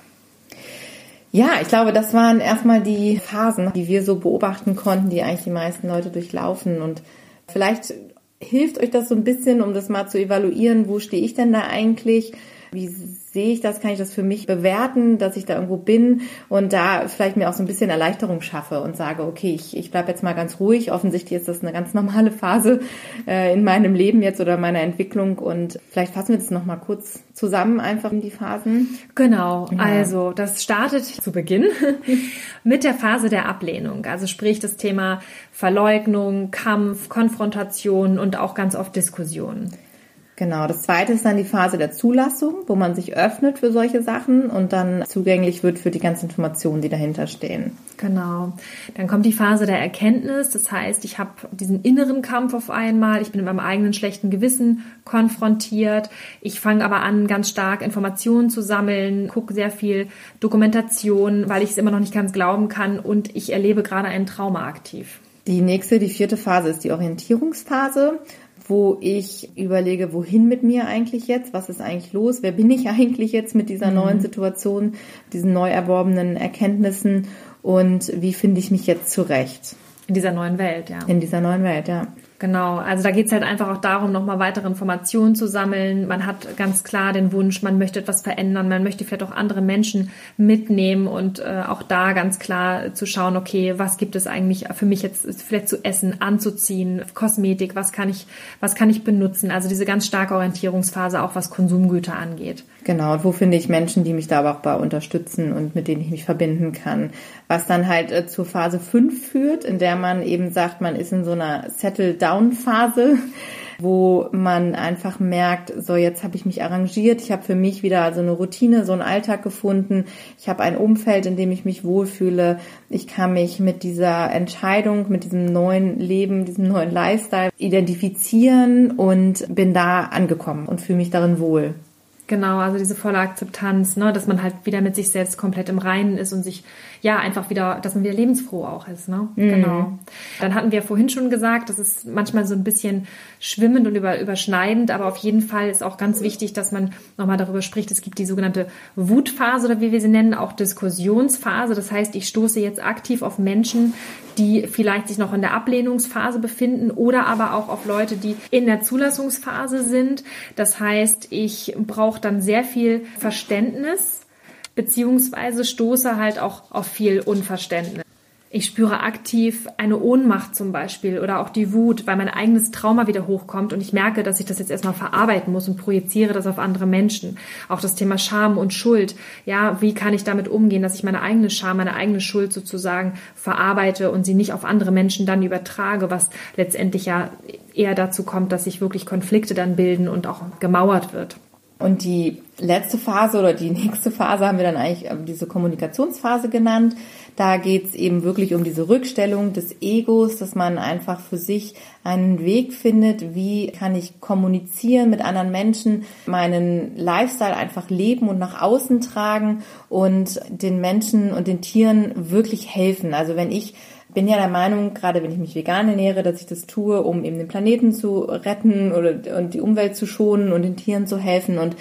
Ja, ich glaube, das waren erstmal die Phasen, die wir so beobachten konnten, die eigentlich die meisten Leute durchlaufen. Und vielleicht hilft euch das so ein bisschen, um das mal zu evaluieren, wo stehe ich denn da eigentlich? Wie sehe ich das? Kann ich das für mich bewerten, dass ich da irgendwo bin und da vielleicht mir auch so ein bisschen Erleichterung schaffe und sage, okay, ich, ich bleibe jetzt mal ganz ruhig. Offensichtlich ist das eine ganz normale Phase äh, in meinem Leben jetzt oder meiner Entwicklung und vielleicht fassen wir das nochmal kurz zusammen, einfach in die Phasen. Genau, ja. also das startet zu Beginn <laughs> mit der Phase der Ablehnung, also sprich das Thema Verleugnung, Kampf, Konfrontation und auch ganz oft Diskussion. Genau, das zweite ist dann die Phase der Zulassung, wo man sich öffnet für solche Sachen und dann zugänglich wird für die ganzen Informationen, die dahinter stehen. Genau. Dann kommt die Phase der Erkenntnis, das heißt, ich habe diesen inneren Kampf auf einmal, ich bin mit meinem eigenen schlechten Gewissen konfrontiert, ich fange aber an, ganz stark Informationen zu sammeln, gucke sehr viel Dokumentation, weil ich es immer noch nicht ganz glauben kann und ich erlebe gerade einen Trauma aktiv. Die nächste, die vierte Phase ist die Orientierungsphase wo ich überlege, wohin mit mir eigentlich jetzt, was ist eigentlich los, wer bin ich <laughs> eigentlich jetzt mit dieser mhm. neuen Situation, diesen neu erworbenen Erkenntnissen und wie finde ich mich jetzt zurecht. In dieser neuen Welt, ja. In dieser neuen Welt, ja. Genau, also da geht's halt einfach auch darum, nochmal weitere Informationen zu sammeln. Man hat ganz klar den Wunsch, man möchte etwas verändern, man möchte vielleicht auch andere Menschen mitnehmen und äh, auch da ganz klar zu schauen, okay, was gibt es eigentlich für mich jetzt vielleicht zu essen, anzuziehen, Kosmetik, was kann ich, was kann ich benutzen? Also diese ganz starke Orientierungsphase, auch was Konsumgüter angeht. Genau, und wo finde ich Menschen, die mich da aber auch bei unterstützen und mit denen ich mich verbinden kann. Was dann halt äh, zur Phase 5 führt, in der man eben sagt, man ist in so einer Settle-Down-Phase, wo man einfach merkt, so jetzt habe ich mich arrangiert, ich habe für mich wieder so eine Routine, so einen Alltag gefunden, ich habe ein Umfeld, in dem ich mich wohlfühle, ich kann mich mit dieser Entscheidung, mit diesem neuen Leben, diesem neuen Lifestyle identifizieren und bin da angekommen und fühle mich darin wohl. Genau, also diese volle Akzeptanz, ne, dass man halt wieder mit sich selbst komplett im Reinen ist und sich ja einfach wieder, dass man wieder lebensfroh auch ist, ne? Mhm. Genau. Dann hatten wir vorhin schon gesagt, das ist manchmal so ein bisschen schwimmend und über, überschneidend, aber auf jeden Fall ist auch ganz wichtig, dass man nochmal darüber spricht. Es gibt die sogenannte Wutphase oder wie wir sie nennen, auch Diskussionsphase. Das heißt, ich stoße jetzt aktiv auf Menschen, die vielleicht sich noch in der Ablehnungsphase befinden oder aber auch auf Leute, die in der Zulassungsphase sind. Das heißt, ich brauche dann sehr viel Verständnis beziehungsweise stoße halt auch auf viel Unverständnis. Ich spüre aktiv eine Ohnmacht zum Beispiel oder auch die Wut, weil mein eigenes Trauma wieder hochkommt und ich merke, dass ich das jetzt erstmal verarbeiten muss und projiziere das auf andere Menschen. Auch das Thema Scham und Schuld. Ja, wie kann ich damit umgehen, dass ich meine eigene Scham, meine eigene Schuld sozusagen verarbeite und sie nicht auf andere Menschen dann übertrage, was letztendlich ja eher dazu kommt, dass sich wirklich Konflikte dann bilden und auch gemauert wird. Und die letzte Phase oder die nächste Phase haben wir dann eigentlich ähm, diese Kommunikationsphase genannt. Da geht's eben wirklich um diese Rückstellung des Egos, dass man einfach für sich einen Weg findet, wie kann ich kommunizieren mit anderen Menschen, meinen Lifestyle einfach leben und nach außen tragen und den Menschen und den Tieren wirklich helfen. Also wenn ich bin ja der Meinung, gerade wenn ich mich vegan ernähre, dass ich das tue, um eben den Planeten zu retten oder und die Umwelt zu schonen und den Tieren zu helfen. Und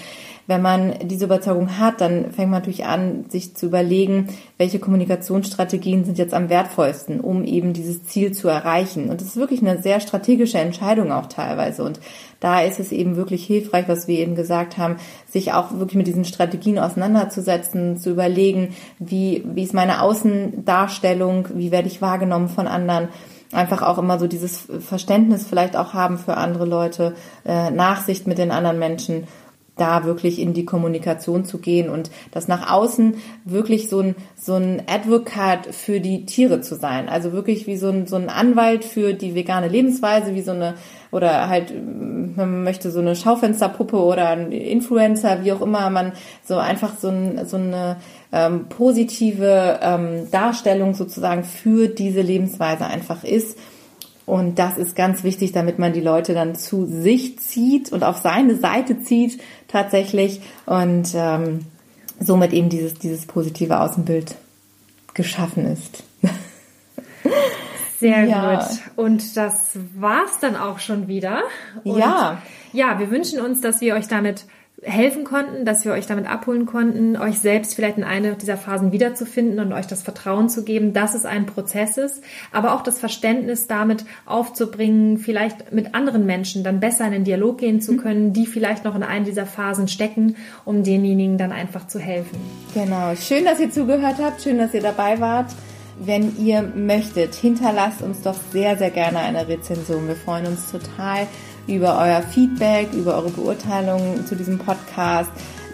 wenn man diese Überzeugung hat, dann fängt man natürlich an, sich zu überlegen, welche Kommunikationsstrategien sind jetzt am wertvollsten, um eben dieses Ziel zu erreichen. Und das ist wirklich eine sehr strategische Entscheidung auch teilweise. Und da ist es eben wirklich hilfreich, was wir eben gesagt haben, sich auch wirklich mit diesen Strategien auseinanderzusetzen, zu überlegen, wie, wie ist meine Außendarstellung, wie werde ich wahrgenommen von anderen einfach auch immer so dieses Verständnis vielleicht auch haben für andere Leute, äh, Nachsicht mit den anderen Menschen da wirklich in die Kommunikation zu gehen und das nach außen wirklich so ein, so ein Advocate für die Tiere zu sein. Also wirklich wie so ein, so ein Anwalt für die vegane Lebensweise, wie so eine, oder halt, man möchte so eine Schaufensterpuppe oder ein Influencer, wie auch immer man so einfach so, ein, so eine ähm, positive ähm, Darstellung sozusagen für diese Lebensweise einfach ist und das ist ganz wichtig, damit man die Leute dann zu sich zieht und auf seine Seite zieht tatsächlich und ähm, somit eben dieses, dieses positive Außenbild geschaffen ist. Sehr ja. gut. Und das war's dann auch schon wieder. Und ja. Ja, wir wünschen uns, dass wir euch damit helfen konnten, dass wir euch damit abholen konnten, euch selbst vielleicht in eine dieser Phasen wiederzufinden und euch das Vertrauen zu geben, dass es ein Prozess ist, aber auch das Verständnis damit aufzubringen, vielleicht mit anderen Menschen dann besser in den Dialog gehen zu mhm. können, die vielleicht noch in einer dieser Phasen stecken, um denjenigen dann einfach zu helfen. Genau. Schön, dass ihr zugehört habt. Schön, dass ihr dabei wart. Wenn ihr möchtet, hinterlasst uns doch sehr, sehr gerne eine Rezension. Wir freuen uns total über euer Feedback, über eure Beurteilungen zu diesem Podcast.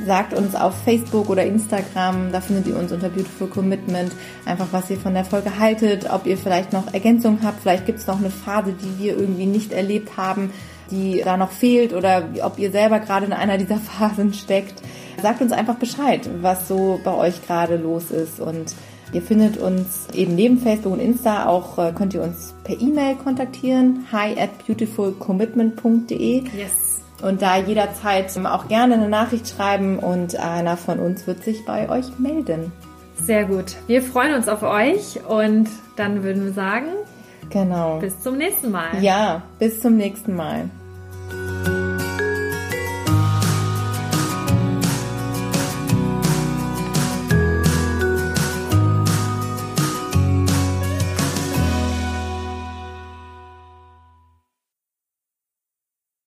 Sagt uns auf Facebook oder Instagram, da findet ihr uns unter Beautiful Commitment, einfach was ihr von der Folge haltet, ob ihr vielleicht noch Ergänzungen habt, vielleicht gibt es noch eine Phase, die wir irgendwie nicht erlebt haben, die da noch fehlt oder ob ihr selber gerade in einer dieser <laughs> Phasen steckt. Sagt uns einfach Bescheid, was so bei euch gerade los ist und Ihr findet uns eben neben Facebook und Insta auch, äh, könnt ihr uns per E-Mail kontaktieren, hi at beautifulcommitment.de. Yes. Und da jederzeit auch gerne eine Nachricht schreiben und einer von uns wird sich bei euch melden. Sehr gut. Wir freuen uns auf euch und dann würden wir sagen, Genau. Bis zum nächsten Mal. Ja, bis zum nächsten Mal.